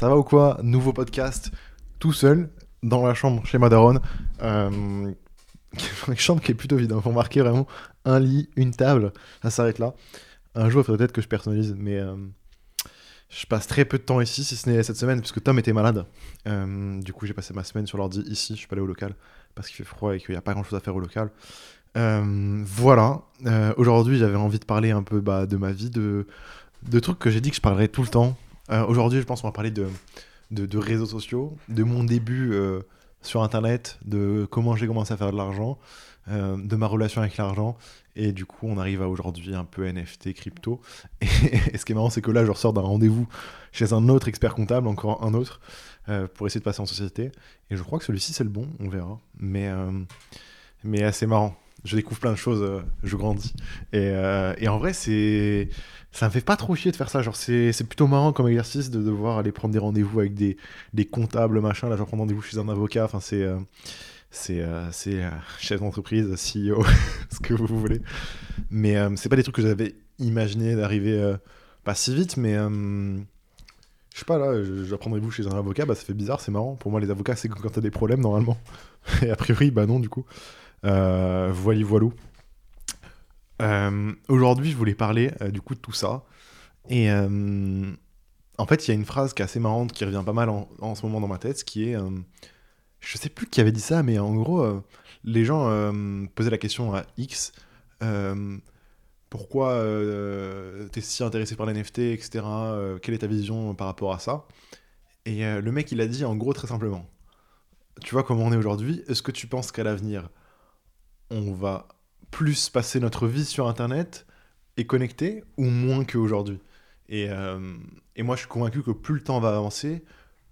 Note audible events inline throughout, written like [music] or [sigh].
ça va ou quoi? Nouveau podcast, tout seul, dans la chambre chez Madaron. Euh, [laughs] une chambre qui est plutôt vide. Il faut marquer vraiment un lit, une table. Ça s'arrête là. Un jour, il faudrait peut-être que je personnalise, mais euh, je passe très peu de temps ici, si ce n'est cette semaine, puisque Tom était malade. Euh, du coup, j'ai passé ma semaine sur l'ordi ici. Je suis pas allé au local parce qu'il fait froid et qu'il n'y a pas grand-chose à faire au local. Voilà. Aujourd'hui, j'avais envie de parler un peu bah, de ma vie, de, de trucs que j'ai dit que je parlerais tout le temps. Aujourd'hui, je pense qu'on va parler de, de, réseaux sociaux, de mon début sur Internet, de comment j'ai commencé à faire de l'argent, euh, de ma relation avec l'argent. Et du coup, on arrive à aujourd'hui un peu NFT, crypto. [laughs] Et, ce qui est marrant, c'est que là, je ressors d'un rendez-vous chez un autre expert comptable, encore un autre, euh, pour essayer de passer en société. Et je crois que celui-ci, c'est le bon, on verra. Mais, euh, mais assez marrant. Je découvre plein de choses, je grandis. Et, et en vrai, c'est ça me fait pas trop chier de faire ça. Genre, c'est, plutôt marrant comme exercice de devoir aller prendre des rendez-vous avec des, des comptables, machin. Là, j'en prends rendez-vous chez un avocat. Enfin, c'est. Euh, c'est, euh, euh, chef d'entreprise, CEO, [laughs] ce que vous voulez. Mais c'est pas des trucs que j'avais imaginé d'arriver pas si vite, mais je sais pas là, je, je rendez-vous chez un avocat, bah ça fait bizarre, c'est marrant. Pour moi, les avocats, c'est quand t'as des problèmes normalement. [laughs] Et a priori, bah non, du coup. Euh, voilà, voilou. Euh, aujourd'hui, je voulais parler euh, du coup de tout ça. Et euh, en fait, il y a une phrase qui est assez marrante, qui revient pas mal en, ce moment dans ma tête, qui est. je sais plus qui avait dit ça, mais en gros, les gens posaient la question à X pourquoi tu es si intéressé par les NFT, etc. quelle est ta vision par rapport à ça? Et le mec, il a dit en gros très simplement Tu vois comment on est aujourd'hui? Est-ce que tu penses qu'à l'avenir, on va plus passer notre vie sur Internet et connecté ou moins qu'aujourd'hui et, euh, et moi, je suis convaincu que plus le temps va avancer,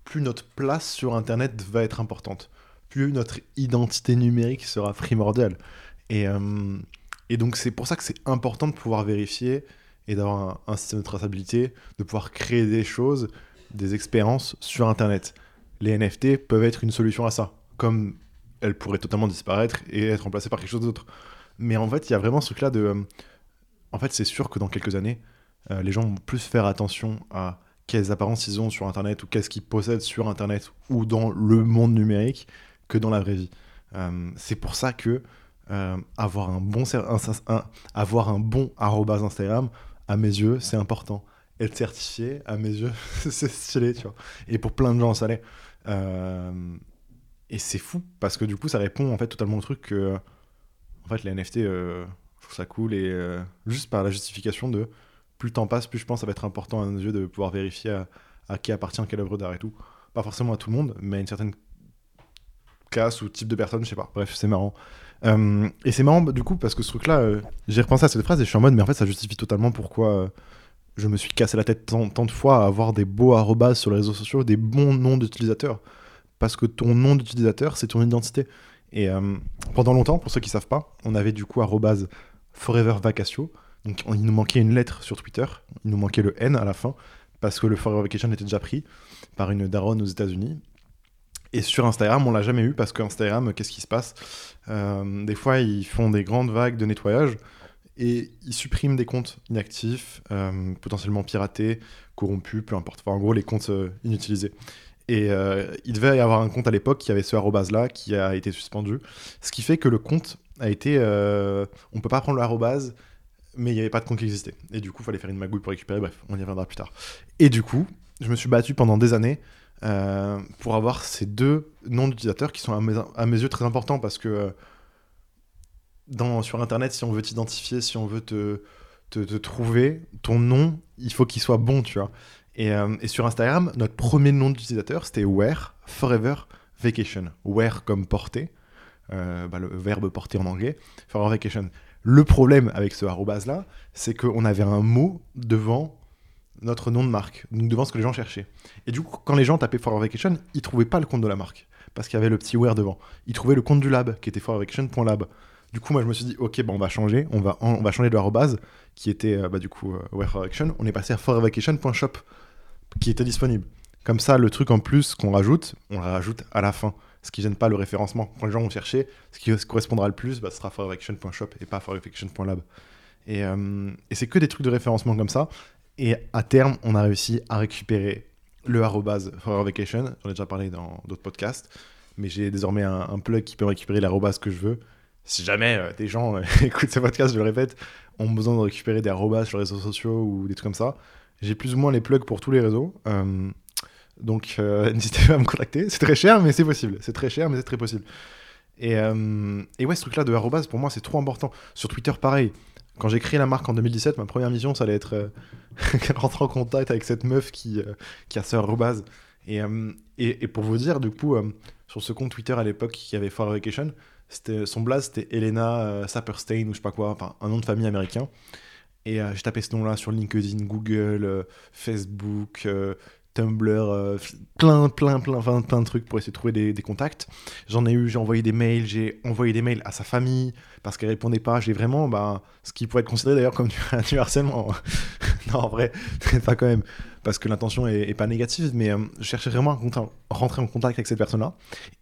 plus notre place sur Internet va être importante, plus notre identité numérique sera primordiale. Et, euh, et donc, c'est pour ça que c'est important de pouvoir vérifier et d'avoir un, un, système de traçabilité, de pouvoir créer des choses, des expériences sur Internet. Les NFT peuvent être une solution à ça, comme elles pourraient totalement disparaître et être remplacées par quelque chose d'autre. Mais en fait, il y a vraiment ce truc-là de. Euh, en fait, c'est sûr que dans quelques années, euh, les gens vont plus faire attention à quelles apparences ils ont sur Internet ou qu'est-ce qu'ils possèdent sur Internet ou dans le monde numérique que dans la vraie vie. Euh, c'est pour ça que avoir un bon un bon arrobas Instagram, à mes yeux, c'est important. Être certifié, à mes yeux, [laughs] c'est stylé, tu vois. Et pour plein de gens, ça l'est. Et c'est fou parce que du coup, ça répond en fait totalement au truc que en fait, les NFT, euh, je trouve ça cool et euh, juste par la justification de plus le temps passe, plus je pense que ça va être important à nos yeux de pouvoir vérifier à, qui appartient quelle œuvre d'art et tout. Pas forcément à tout le monde, mais à une certaine classe ou type de personne, je sais pas. Bref, c'est marrant. Euh, et c'est marrant du coup parce que ce truc-là, j'ai repensé à cette phrase et je suis en mode, mais en fait, ça justifie totalement pourquoi je me suis cassé la tête tant, tant de fois à avoir des beaux arrobas sur les réseaux sociaux, des bons noms d'utilisateurs. Parce que ton nom d'utilisateur, c'est ton identité. Et euh, pendant longtemps, pour ceux qui savent pas, on avait du coup Forever Vacatio. Donc il nous manquait une lettre sur Twitter, il nous manquait le N à la fin, parce que le Forever Vacation était déjà pris par une daronne aux États-Unis. Et sur Instagram, on l'a jamais eu parce qu'Instagram, qu'est-ce qui se passe? Euh, Des fois, ils font des grandes vagues de nettoyage et ils suppriment des comptes inactifs, euh, potentiellement piratés, corrompus, peu importe. En gros, les comptes inutilisés. Et euh, il devait y avoir un compte à l'époque qui avait ce arrobase là qui a été suspendu. Ce qui fait que le compte a été. Euh, on peut pas prendre le arrobase, mais il n'y avait pas de compte qui existait. Et du coup, il fallait faire une magouille pour récupérer. Bref, on y reviendra plus tard. Et du coup, je me suis battu pendant des années euh, pour avoir ces deux noms d'utilisateurs qui sont à mes, yeux très importants parce que dans, sur Internet, si on veut t'identifier, si on veut te trouver, ton nom, il faut qu'il soit bon, tu vois. Euh, et, sur Instagram, notre premier nom d'utilisateur, c'était Where Forever Vacation. Where comme porter, euh, bah, le verbe porter en anglais, Forever Vacation. Le problème avec ce arrobase là, c'est qu'on avait un mot devant notre nom de marque, donc devant ce que les gens cherchaient. Et du coup, quand les gens tapaient Forever Vacation, ils trouvaient pas le compte de la marque, parce qu'il y avait le petit where devant. Ils trouvaient le compte du lab, qui était forevervacation.lab. Du coup, moi, je me suis dit, ok, on va changer, on va, changer de arrobase, qui était euh, bah, du coup Where Forever On est passé à forevervacation.shop qui était disponible. Comme ça, le truc en plus qu'on rajoute, on le rajoute à la fin, ce qui gêne pas le référencement. Quand les gens vont chercher, ce qui correspondra le plus, bah, ce sera forevaction.shop et pas forevaction.lab. Et, euh, et c'est que des trucs de référencement comme ça. Et à terme, on a réussi à récupérer le arrobase. J'en ai déjà parlé dans d'autres podcasts. Mais j'ai désormais un, plug qui peut récupérer l'arrobase que je veux. Si jamais euh, des gens euh, [laughs] écoutent ce podcast, je le répète, ont besoin de récupérer des arrobas sur les réseaux sociaux ou des trucs comme ça, j'ai plus ou moins les plugs pour tous les réseaux. Euh, donc [laughs] n'hésitez pas à me contacter. C'est très cher, mais c'est possible. C'est très cher, mais c'est très possible. Et, et ouais, ce truc-là de arrobas, pour moi, c'est trop important. Sur Twitter, pareil. Quand j'ai créé la marque en 2017, ma première mission, ça allait être [laughs] rentrer en contact avec cette meuf qui, qui a ce arrobas. Et, et, pour vous dire, du coup, sur ce compte Twitter à l'époque qui avait Far Vacation. Son blaze, c'était Elena euh, Saperstein ou je sais pas quoi, enfin un nom de famille américain. Et euh, j'ai tapé ce nom-là sur LinkedIn, Google, euh, Facebook, Tumblr, plein, plein, plein, plein, plein de trucs pour essayer de trouver des, des contacts. J'en ai eu, j'ai envoyé des mails, j'ai envoyé des mails à sa famille parce qu'elle répondait pas. J'ai vraiment, bah, ce qui pourrait être considéré d'ailleurs comme du, [laughs] du harcèlement. non, en vrai, [laughs] pas quand même parce que l'intention est, pas négative, mais euh, je cherchais vraiment à rentrer en contact avec cette personne-là.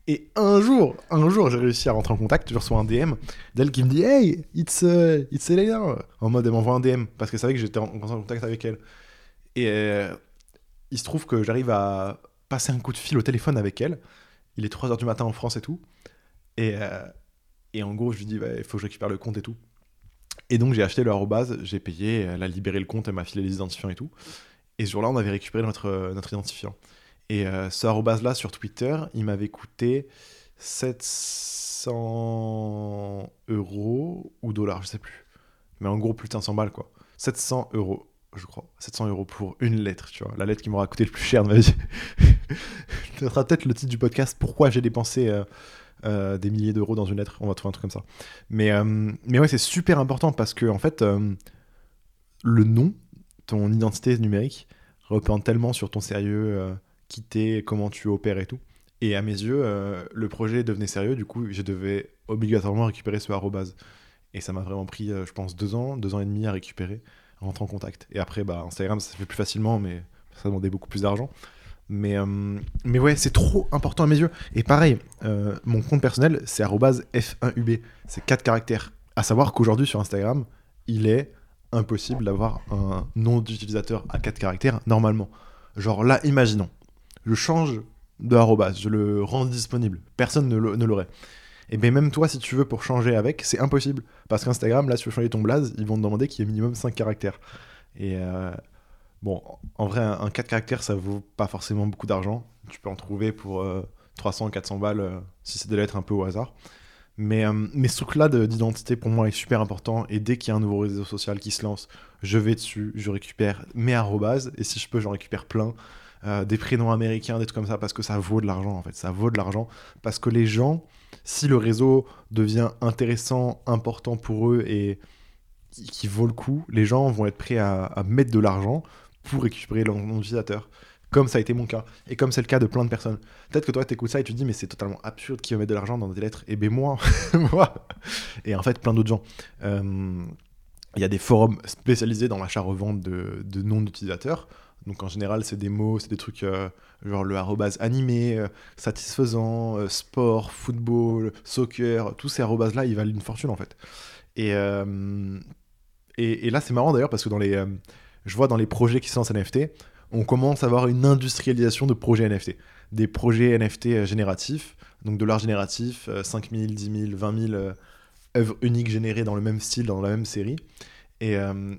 Et un jour, un jour, j'ai réussi à rentrer en contact. Je reçois un DM d'elle qui me dit Hey, it's, uh, it's Elena En mode, elle m'envoie un DM parce qu'elle savait que j'étais en, contact avec elle. Et euh, il se trouve que j'arrive à passer un coup de fil au téléphone avec elle. Il est 3h du matin en France et tout. Et, euh, en gros, je lui dis Il faut que je récupère le compte et tout. Et donc j'ai acheté le arrobase, j'ai payé, elle a libéré le compte, elle m'a filé les identifiants et tout. Et ce jour-là, on avait récupéré notre, euh, identifiant. Et euh, ce arrobase-là sur Twitter, il m'avait coûté 700 euros ou dollars, je sais plus. Mais en gros, plus de 500 balles, quoi. 700 euros, je crois. 700 euros pour une lettre, tu vois. La lettre qui m'aura coûté le plus cher de ma vie. [laughs] Ce sera peut-être le titre du podcast Pourquoi j'ai dépensé euh, des milliers d'euros dans une lettre. On va trouver un truc comme ça. Mais, mais ouais, c'est super important parce que, en fait, le nom ton identité numérique reprend tellement sur ton sérieux, euh, qui t'es, comment tu opères et tout. Et à mes yeux, euh, le projet devenait sérieux, du coup, je devais obligatoirement récupérer ce arrobase. Et ça m'a vraiment pris, euh, je pense, deux ans, deux ans et demi à récupérer, à rentrer en contact. Et après, bah, Instagram, ça se fait plus facilement, mais ça demandait beaucoup plus d'argent. Mais, mais ouais, c'est trop important à mes yeux. Et pareil, mon compte personnel, c'est F1UB. C'est quatre caractères. À savoir qu'aujourd'hui, sur Instagram, il est impossible d'avoir un nom d'utilisateur à 4 caractères normalement. Genre là, imaginons, je change de arrobas, je le rends disponible, personne ne l'aurait. Et bien même toi, si tu veux pour changer avec, c'est impossible. Parce qu'Instagram, là, si tu veux changer ton blaze, ils vont te demander qu'il y ait minimum 5 caractères. Et euh, bon, en vrai, un, 4 caractères, ça vaut pas forcément beaucoup d'argent. Tu peux en trouver pour 300, euh, 400 balles euh, si c'est des lettres un peu au hasard. Mais, euh, mais ce truc-là d'identité, pour moi, est super important. Et dès qu'il y a un nouveau réseau social qui se lance, je vais dessus, je récupère mes arrobases. Et si je peux, j'en récupère plein. Euh, des prénoms américains, des trucs comme ça, parce que ça vaut de l'argent, en fait. Ça vaut de l'argent. Parce que les gens, si le réseau devient intéressant, important pour eux et qui vaut le coup, les gens vont être prêts à, à mettre de l'argent pour récupérer leur nom d'utilisateur comme ça a été mon cas, et comme c'est le cas de plein de personnes. Peut-être que toi, t'écoutes ça et tu te dis, mais c'est totalement absurde qui va mettre de l'argent dans des lettres. Et ben moi, [laughs] moi, et en fait, plein d'autres gens. Euh, il y a des forums spécialisés dans l'achat-revente de, de noms d'utilisateurs. Donc en général, c'est des mots, c'est des trucs euh, genre le arrobase animé, euh, satisfaisant, sport, football, soccer, tous ces arrobases-là, ils valent une fortune en fait. Et, et, et, là, c'est marrant d'ailleurs parce que dans les, je vois dans les projets qui sont en NFT, on commence à avoir une industrialisation de projets NFT. Des projets NFT euh, génératifs, donc de l'art génératif, 5000, 10 000, 20 000 œuvres uniques générées dans le même style, dans la même série. Et, euh,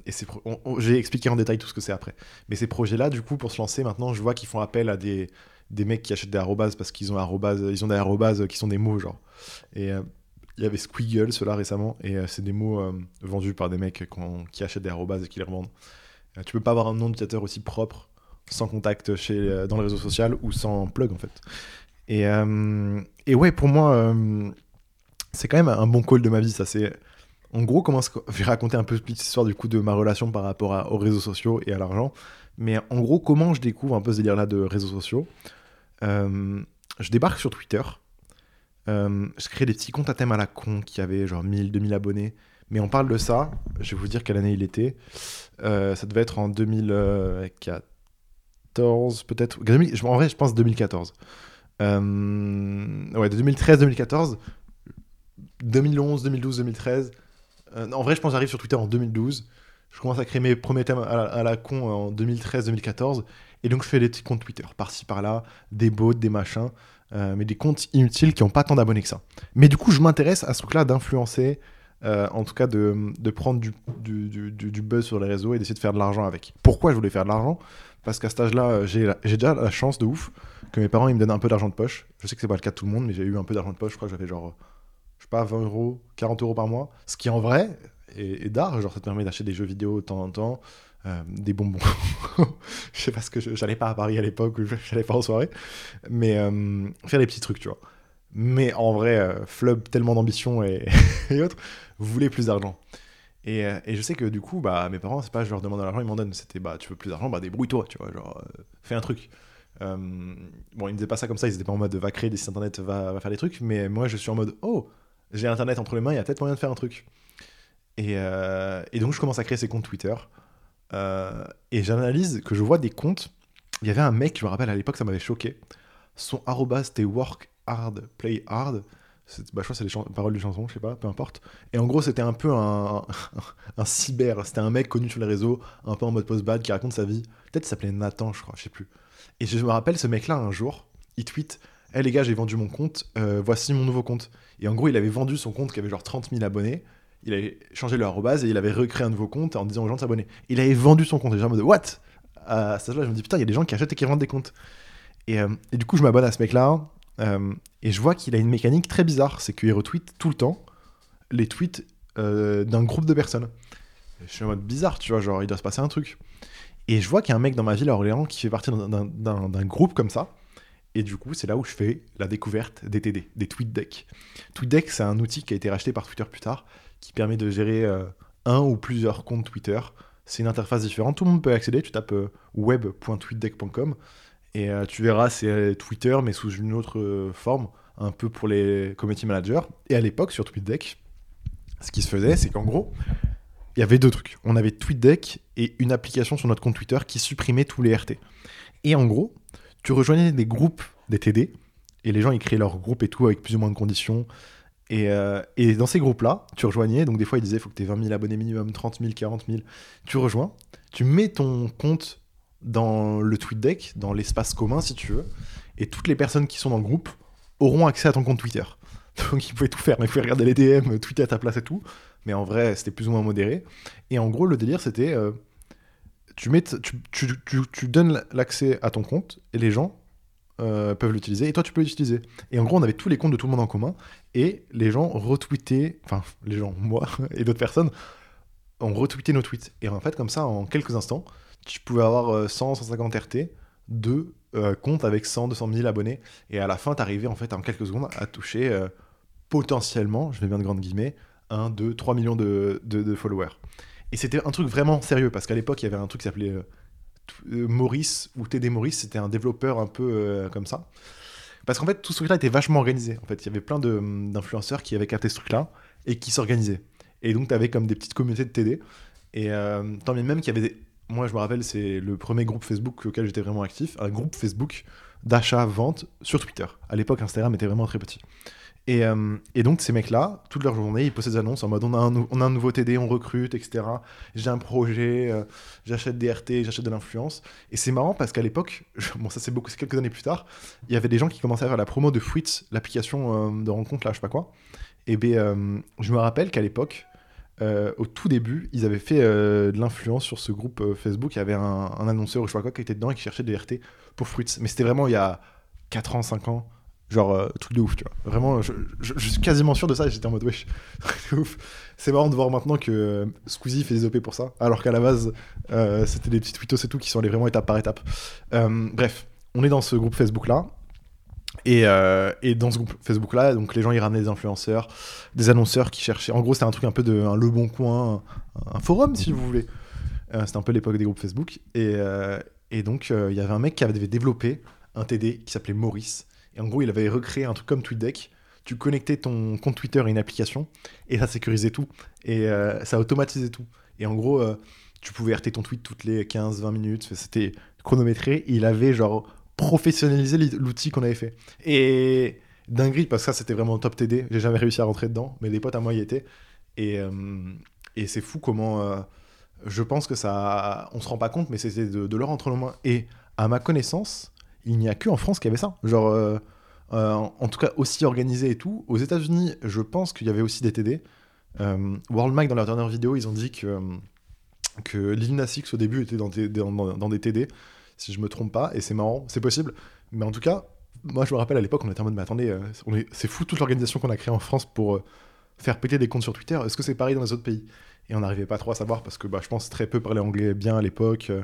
j'ai expliqué en détail tout ce que c'est après. Mais ces projets-là, du coup, pour se lancer maintenant, je vois qu'ils font appel à des, mecs qui achètent des arrobases parce qu'ils ont, des arrobases qui sont des mots, genre. Et euh, il y avait Squiggle, cela récemment, et c'est des mots vendus par des mecs qui achètent des arrobases et qui les revendent. tu peux pas avoir un nom d'utilisateur aussi propre sans contact chez, euh, dans le réseau social ou sans plug en fait. Et, euh, et ouais, pour moi, euh, c'est quand même un bon call de ma vie. Ça, c'est en gros comment [laughs] je vais raconter un peu cette histoire du coup de ma relation par rapport aux réseaux sociaux et à l'argent. Mais en gros, comment je découvre un peu ce délire-là de réseaux sociaux Je débarque sur Twitter. je crée des petits comptes à thème à la con qui avaient genre 1000, 2000 abonnés. Mais on parle de ça. Je vais vous dire quelle année il était. ça devait être en 2004 peut-être. En vrai, je pense 2014. Euh, ouais, de 2013, 2014, 2011, 2012, 2013. en vrai, je pense que j'arrive sur Twitter en 2012. Je commence à créer mes premiers thèmes à la, con en 2013-2014. Et donc je fais des petits comptes Twitter, par-ci par-là, des bots, des machins, euh, mais des comptes inutiles qui n'ont pas tant d'abonnés que ça. Mais du coup, je m'intéresse à ce truc-là d'influencer, euh, en tout cas de, de prendre du, du, buzz sur les réseaux et d'essayer de faire de l'argent avec. Pourquoi je voulais faire de l'argent? Parce qu'à cet âge-là, j'ai déjà la chance de ouf que mes parents ils me donnent un peu d'argent de poche. Je sais que c'est pas le cas de tout le monde, mais j'ai eu un peu d'argent de poche. Je crois que j'avais genre, je sais pas, 20 euros, 40 euros par mois. Ce qui en vrai est, d'art. Genre, ça te permet d'acheter des jeux vidéo de temps en temps, euh, des bonbons. [laughs] je sais pas ce que j'allais pas à Paris à l'époque, j'allais pas en soirée, mais euh, faire des petits trucs, tu vois. Mais en vrai, euh, flub tellement d'ambition et, [laughs] et, autres, vous voulez plus d'argent. Et, et, je sais que du coup, bah, mes parents, c'est pas je leur demande de l'argent, ils m'en donnent. C'était bah, tu veux plus d'argent, bah débrouille-toi, tu vois, genre, fais un truc. Euh, bon, ils ne disaient pas ça comme ça, ils étaient pas en mode va créer des sites internet, va, faire des trucs, mais moi je suis en mode oh, j'ai internet entre les mains, il y a peut-être moyen de faire un truc. Et, euh, donc je commence à créer ces comptes Twitter. Euh, et j'analyse que je vois des comptes. Il y avait un mec, je me rappelle à l'époque, ça m'avait choqué. Son arrobas c'était work hard, play hard. Bah, je crois que c'est les paroles du chanson, je sais pas, peu importe. Et en gros, c'était un peu [laughs] un, cyber. C'était un mec connu sur les réseaux, un peu en mode post-bad, qui raconte sa vie. Peut-être s'appelait Nathan, je crois, je sais plus. Et je me rappelle, ce mec-là, un jour, il tweet Hé les gars, j'ai vendu mon compte, euh, voici mon nouveau compte. Et en gros, il avait vendu son compte qui avait genre 30 000 abonnés. Il avait changé le arrobase et il avait recréé un nouveau compte en disant aux gens de s'abonner. Il avait vendu son compte. Et genre en mode What? À ce là je me dis Putain, il y a des gens qui achètent et qui vendent des comptes. Et, euh, et du coup, je m'abonne à ce mec-là. Euh, et je vois qu'il a une mécanique très bizarre c'est qu'il retweet tout le temps les tweets d'un groupe de personnes. je suis en mode bizarre, tu vois, genre il doit se passer un truc. Et je vois qu'il y a un mec dans ma ville à Orléans qui fait partie d'un groupe comme ça. Et du coup, c'est là où je fais la découverte des TD, des TweetDeck. TweetDeck, c'est un outil qui a été racheté par Twitter plus tard, qui permet de gérer euh, un ou plusieurs comptes Twitter. C'est une interface différente, tout le monde peut accéder. Tu tapes euh, web.tweetdeck.com et euh, tu verras, c'est Twitter, mais sous une autre forme, un peu pour les community managers. Et à l'époque, sur TweetDeck, ce qui se faisait, c'est qu'en gros, il y avait deux trucs. On avait TweetDeck et une application sur notre compte Twitter qui supprimait tous les RT. Et en gros, tu rejoignais des groupes des TD et les gens ils créaient leur groupe et tout avec plus ou moins de conditions. Et, euh, et dans ces groupes-là, tu rejoignais, donc des fois ils disaient il faut que tu aies 20 000 abonnés minimum, 30 000, 40 000. Tu rejoins, tu mets ton compte dans le TweetDeck, dans l'espace commun si tu veux, et toutes les personnes qui sont dans le groupe auront accès à ton compte Twitter. [laughs] Donc ils pouvaient tout faire, ils pouvaient regarder les DM, tweeter à ta place et tout mais en vrai, c'était plus ou moins modéré. Et en gros, le délire, c'était euh, tu, mets tu, donnes l'accès à ton compte et les gens euh, peuvent l'utiliser et toi, tu peux l'utiliser. Et en gros, on avait tous les comptes de tout le monde en commun et les gens retweetaient, enfin, les gens, moi [laughs] et d'autres personnes, ont retweeté nos tweets. Et en fait, comme ça, en quelques instants, tu pouvais avoir 100, 150 RT de euh, comptes avec 100, 200 000 abonnés. Et à la fin, tu arrivais en fait en quelques secondes à toucher potentiellement, je mets bien de grandes guillemets, 1, 2, 3 millions de, de, followers. Et c'était un truc vraiment sérieux, parce qu'à l'époque, il y avait un truc qui s'appelait euh, euh, Maurice, ou TD Maurice, c'était un développeur un peu euh, comme ça. Parce qu'en fait, tout ce truc-là était vachement organisé. En fait, il y avait plein d'influenceurs qui avaient capté ce truc-là et qui s'organisaient. Et donc, tu avais comme des petites communautés de TD. Et tant bien même qu'il y avait des... Moi, je me rappelle, c'est le premier groupe Facebook auquel j'étais vraiment actif, un groupe Facebook d'achat-vente sur Twitter. À l'époque, Instagram était vraiment très petit. Euh, et, donc, ces mecs-là, toute leur journée, ils postent des annonces en mode on a un, nouveau TD, on recrute, etc. J'ai un projet, euh, j'achète des RT, j'achète de l'influence. Et c'est marrant parce qu'à l'époque, bon, ça c'est quelques années plus tard, il y avait des gens qui commençaient à faire la promo de Fruits, l'application euh, de rencontre, là, je sais pas quoi. Et ben, je me rappelle qu'à l'époque, au tout début, ils avaient fait de l'influence sur ce groupe Facebook. Il y avait un, annonceur, je sais pas quoi, qui était dedans et qui cherchait des RT pour Fruits. Mais c'était vraiment il y a 4 ans, 5 ans. Genre, euh, truc de ouf, tu vois. Vraiment, je, suis quasiment sûr de ça j'étais en mode, wesh, [laughs] ouf. C'est marrant de voir maintenant que euh, Squeezie fait des OP pour ça, alors qu'à la base, euh, c'était des petits tweetos et tout qui sont allés vraiment étape par étape. bref, on est dans ce groupe Facebook-là. Et, et, dans ce groupe Facebook-là, donc les gens ils ramenaient des influenceurs, des annonceurs qui cherchaient. En gros, c'était un truc un peu de un Le Bon Coin, un, forum si vous voulez. c'était un peu l'époque des groupes Facebook. Et, et donc, il y avait un mec qui avait développé un TD qui s'appelait Maurice et en gros, il avait recréé un truc comme TweetDeck. Tu connectais ton compte Twitter à une application et ça sécurisait tout. Et euh, ça automatisait tout. Et en gros, euh, tu pouvais RT ton tweet toutes les 15-20 minutes. C'était chronométré. il avait genre professionnalisé l'outil qu'on avait fait. Et dinguerie, parce que ça, c'était vraiment top TD. J'ai jamais réussi à rentrer dedans, mais des potes à moi y étaient. Et, euh, et c'est fou comment. je pense que ça. On se rend pas compte, mais c'était de, de l'or entre nos mains. Et à ma connaissance, il n'y a que en France qui avait ça. Genre, euh, euh, en tout cas, aussi organisé et tout. Aux États-Unis, je pense qu'il y avait aussi des TD. Euh, World Mag, dans leur dernière vidéo, ils ont dit que, que Lil Nas X au début était dans des TD, si je me trompe pas, et c'est marrant, c'est possible. Mais en tout cas, moi je me rappelle à l'époque, on était en mode, mais attendez, euh, c'est fou toute l'organisation qu'on a créée en France pour euh, faire péter des comptes sur Twitter. Est-ce que c'est pareil dans les autres pays? Et on n'arrivait pas trop à savoir parce que bah, je pense très peu parlaient anglais bien à l'époque. euh,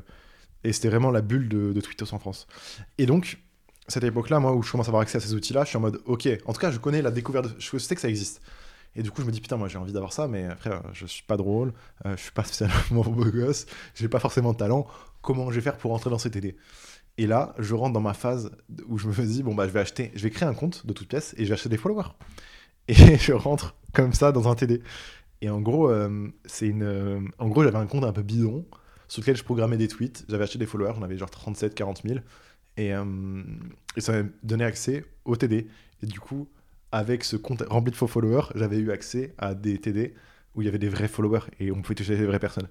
et c'était vraiment la bulle de, Twitter en France. Et donc, cette époque-là, moi, où je commence à avoir accès à ces outils-là, je suis en mode, ok, en tout cas, je connais la découverte, je sais que ça existe. Et du coup, je me dis, putain, moi, j'ai envie d'avoir ça, mais après, je suis pas drôle, euh, je suis pas spécialement [laughs] beau gosse, j'ai pas forcément de talent. Comment je vais faire pour rentrer dans ces TD Et là, je rentre dans ma phase où je me dis, bon, bah, je vais acheter, je vais créer un compte de toute pièce et je vais acheter des followers. Et [laughs] je rentre comme ça dans un TD. Et en gros, euh, c'est une, euh, gros, j'avais un compte un peu bidon sur lequel je programmais des tweets. J'avais acheté des followers, j'en avais genre 37, 40 000. Et, euh, et ça m'a donné accès au TD. Et du coup, avec ce compte rempli de faux followers, j'avais eu accès à des TD où il y avait des vrais followers et on pouvait toucher des vraies personnes.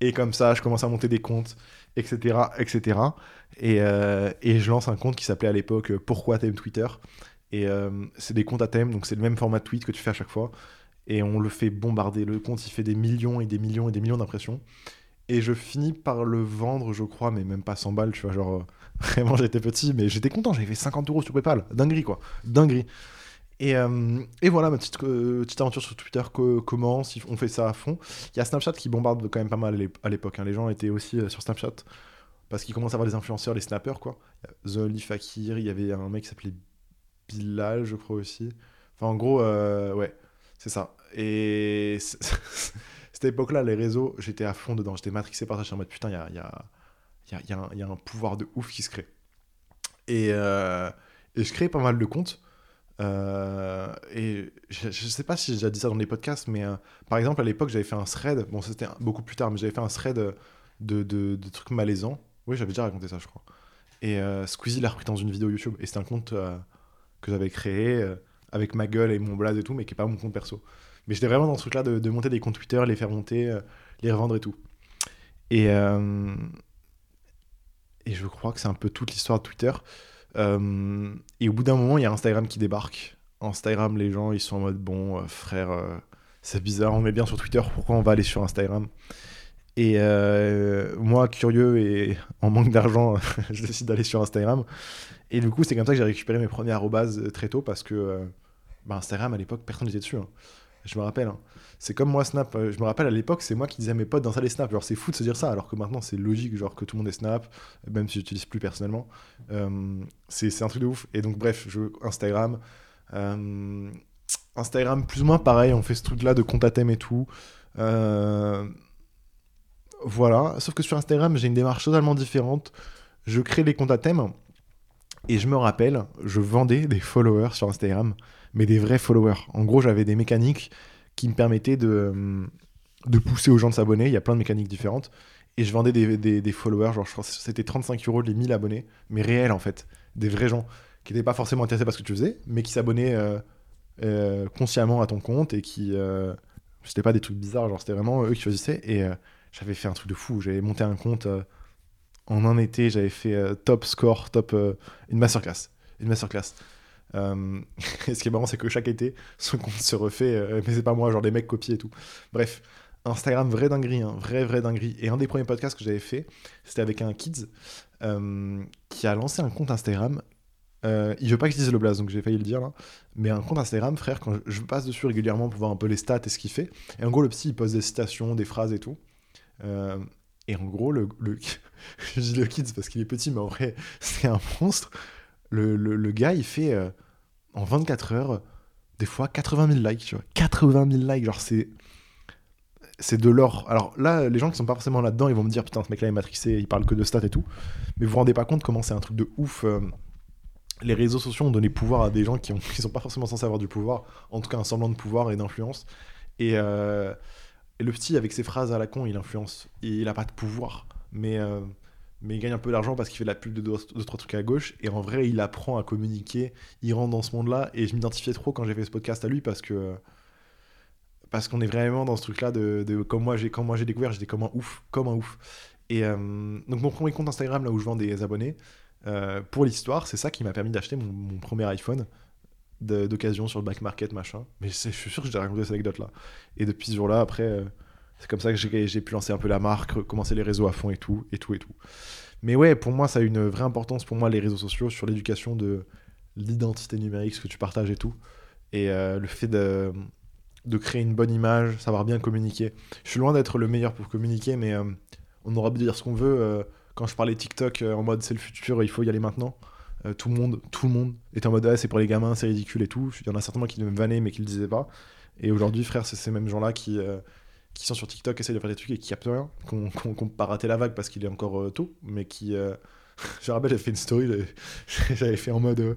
Et comme ça, je commence à monter des comptes, etc. etc. Et, euh, et je lance un compte qui s'appelait à l'époque euh, Pourquoi t'aimes Twitter Et euh, c'est des comptes à thème, donc c'est le même format de tweet que tu fais à chaque fois. Et on le fait bombarder. Le compte, il fait des millions et des millions et des millions d'impressions. Et je finis par le vendre, je crois, mais même pas 100 balles, tu vois, genre... [laughs] Vraiment, j'étais petit, mais j'étais content, j'avais fait 50 euros sur PayPal. Dinguerie, quoi. Dinguerie. Et, euh, et voilà, ma petite, euh, petite aventure sur Twitter co- commence, il- on fait ça à fond. Il y a Snapchat qui bombarde quand même pas mal à l'ép- à l'époque. hein. Les gens étaient aussi euh, sur Snapchat parce qu'ils commencent à avoir des influenceurs, les snappers, quoi. The Fakir, il y avait un mec qui s'appelait Bilal, je crois aussi. Enfin, en gros, ouais, c'est ça. Et [laughs] cette époque-là, les réseaux, j'étais à fond dedans. J'étais matrixé par ça. J'étais en mode putain, il y a, y, a, y, a, y a un- pouvoir de ouf qui se crée. Et, et je crée pas mal de comptes. Euh, et je, je sais pas si j'ai déjà dit ça dans les podcasts, mais euh, par exemple, à l'époque, j'avais fait un thread. Bon, c'était beaucoup plus tard, mais j'avais fait un thread de, trucs malaisants. Oui, j'avais déjà raconté ça, je crois. Et euh, Squeezie l'a repris dans une vidéo YouTube. Et c'était un compte que j'avais créé avec ma gueule et mon blaze et tout, mais qui est pas mon compte perso. Mais j'étais vraiment dans ce truc-là de, monter des comptes Twitter, les faire monter, les revendre et tout. Et, et je crois que c'est un peu toute l'histoire de Twitter. Euh, et au bout d'un moment, il y a Instagram qui débarque. Instagram, les gens, ils sont en mode bon, euh, frère, euh, c'est bizarre, on met bien sur Twitter, pourquoi on va aller sur Instagram? Et moi, curieux et en manque d'argent, [laughs] je décide d'aller sur Instagram. Et du coup, c'est comme ça que j'ai récupéré mes premiers arrobases euh, très tôt parce que bah, Instagram, à l'époque, personne n'était dessus. hein. Je me rappelle. hein. C'est comme moi, Snap. euh, Je me rappelle à l'époque, c'est moi qui disais à mes potes d'installer Snap. Genre, c'est fou de se dire ça, alors que maintenant, c'est logique, genre, que tout le monde est Snap, même si j'utilise plus personnellement. Euh, c'est un truc de ouf. Et donc, bref, je Instagram. Euh, Instagram, plus ou moins pareil, on fait ce truc-là de compte à thème et tout. Voilà. Sauf que sur Instagram, j'ai une démarche totalement différente. Je crée les comptes à thème. Et je me rappelle, je vendais des followers sur Instagram, mais des vrais followers. En gros, j'avais des mécaniques qui me permettaient de, euh, de pousser aux gens de s'abonner. Il y a plein de mécaniques différentes. Et je vendais des, des, followers, genre je crois que c'était 35 euros les 1000 abonnés, mais réels en fait. Des vrais gens qui n'étaient pas forcément intéressés par ce que tu faisais, mais qui s'abonnaient euh, euh, consciemment à ton compte et qui. Euh, c'était pas des trucs bizarres, genre c'était vraiment eux qui choisissaient. Et j'avais fait un truc de fou. J'avais monté un compte en un été, j'avais fait top score, top. une masterclass. Une masterclass. Euh, et [laughs] ce qui est marrant, c'est que chaque été, son compte se refait, euh, mais c'est pas moi, genre des mecs copient et tout. Bref, Instagram, vraie dinguerie, hein, vraie, vraie dinguerie. Et un des premiers podcasts que j'avais fait, c'était avec un kids euh, qui a lancé un compte Instagram. Euh, il veut pas que je dise le blaze, donc j'ai failli le dire là. Mais un compte Instagram, frère, quand je, passe dessus régulièrement pour voir un peu les stats et ce qu'il fait. Et en gros, le psy, il pose des citations, des phrases et tout. Euh, et en gros, le [laughs] je dis le kids parce qu'il est petit, mais en vrai, [laughs] c'est un monstre. Le, le, gars, il fait euh, en 24 heures, des fois 80 000 likes, tu vois. 80 000 likes, genre c'est. C'est de l'or. Alors là, les gens qui sont pas forcément là-dedans, ils vont me dire putain, ce mec-là est matrixé, il parle que de stats et tout. Mais vous vous rendez pas compte comment c'est un truc de ouf. euh, les réseaux sociaux ont donné pouvoir à des gens qui, ont, [laughs] qui sont pas forcément censés avoir du pouvoir, en tout cas un semblant de pouvoir et d'influence. Et, euh, le petit, avec ses phrases à la con, il influence. Il a pas de pouvoir, mais, euh, mais il gagne un peu d'argent parce qu'il fait de la pub de deux, deux, trois trucs à gauche. Et en vrai, il apprend à communiquer, il rentre dans ce monde-là. Et je m'identifiais trop quand j'ai fait ce podcast à lui parce que. Parce qu'on est vraiment dans ce truc-là de, comme moi j'ai quand moi j'ai découvert, j'étais comme un ouf, comme un ouf. Et donc mon premier compte Instagram, là où je vends des abonnés, pour l'histoire, c'est ça qui m'a permis d'acheter mon, premier iPhone d'occasion sur le back market, machin. Mais je suis sûr que j'ai raconté cette anecdote-là. Et depuis ce jour-là, après, c'est comme ça que j'ai pu lancer un peu la marque, commencer les réseaux à fond et tout, et tout, et tout. Mais ouais, pour moi, ça a une vraie importance pour moi, les réseaux sociaux, sur l'éducation de l'identité numérique, ce que tu partages et tout. Et euh, le fait de, de, créer une bonne image, savoir bien communiquer. Je suis loin d'être le meilleur pour communiquer, mais euh, on aura beau dire ce qu'on veut. Euh, quand je parlais TikTok en mode c'est le futur, il faut y aller maintenant. tout le monde, tout le monde était en mode ah, c'est pour les gamins, c'est ridicule et tout. Il y en a certainement qui me vannaient mais qui le disaient pas. Et aujourd'hui, frère, c'est ces mêmes gens-là qui qui sont sur TikTok, essayent de faire des trucs et qui captent rien, qui n'ont pas raté la vague parce qu'il est encore euh, tôt, mais qui. Euh, [laughs] je me rappelle, j'avais fait une story, j'avais [laughs] fait en mode. Euh,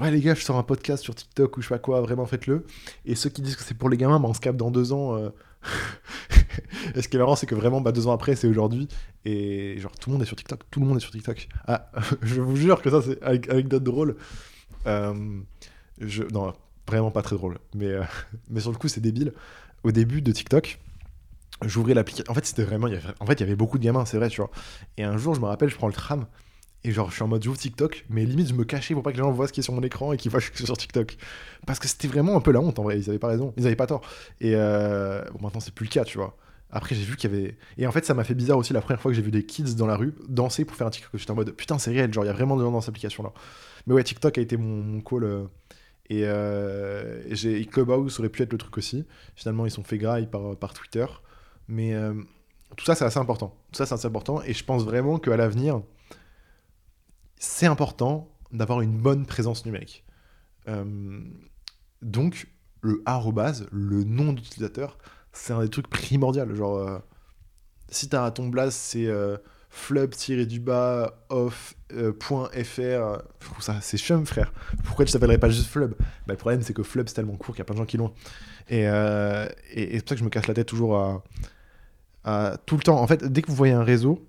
ouais, les gars, je sors un podcast sur TikTok ou je sais pas quoi, vraiment faites-le. Et ceux qui disent que c'est pour les gamins, bah, on se capte dans deux ans. [laughs] et ce qui est marrant, c'est que vraiment, bah, deux ans après, c'est aujourd'hui. Et genre, tout le monde est sur TikTok. Tout le monde est sur TikTok. Ah, je vous jure que ça, c'est anecdote drôle. je, non, vraiment pas très drôle. Mais, mais sur le coup, c'est débile. Au début de TikTok, j'ouvrais l'application. En fait, c'était vraiment. En fait, il y avait beaucoup de gamins, c'est vrai, tu vois. Et un jour, je me rappelle, je prends le tram. Et genre, je suis en mode, j'ouvre TikTok, mais limite, je me cachais pour pas que les gens voient ce qui est sur mon écran et qu'ils voient [laughs] que je suis sur TikTok. Parce que c'était vraiment un peu la honte, en vrai. Ils avaient pas raison. Ils avaient pas tort. Et euh... bon, maintenant, c'est plus le cas, tu vois. Après, j'ai vu qu'il y avait. Et en fait, ça m'a fait bizarre aussi la première fois que j'ai vu des kids dans la rue danser pour faire un TikTok. J'étais en mode, putain, c'est réel, genre, il y a vraiment des gens dans cette application-là. Mais ouais, TikTok a été mon, call. Euh, et, euh... et Clubhouse aurait pu être le truc aussi. Finalement, ils sont fait graille par, par Twitter. Mais euh, tout ça, c'est assez important. Tout ça, c'est assez important. Et je pense vraiment qu'à l'avenir, c'est important d'avoir une bonne présence numérique. Euh, donc, le arrobase, le nom d'utilisateur, c'est un des trucs primordiaux. Genre, euh, si t'as ton blast, c'est flub-du-bas off.fr, ça c'est chum, frère. Pourquoi tu t'appellerais pas juste flub? Bah, Le problème, c'est que flub, c'est tellement court qu'il y a plein de gens qui l'ont. Et, et, c'est pour ça que je me casse la tête toujours à tout le temps. En fait, dès que vous voyez un réseau,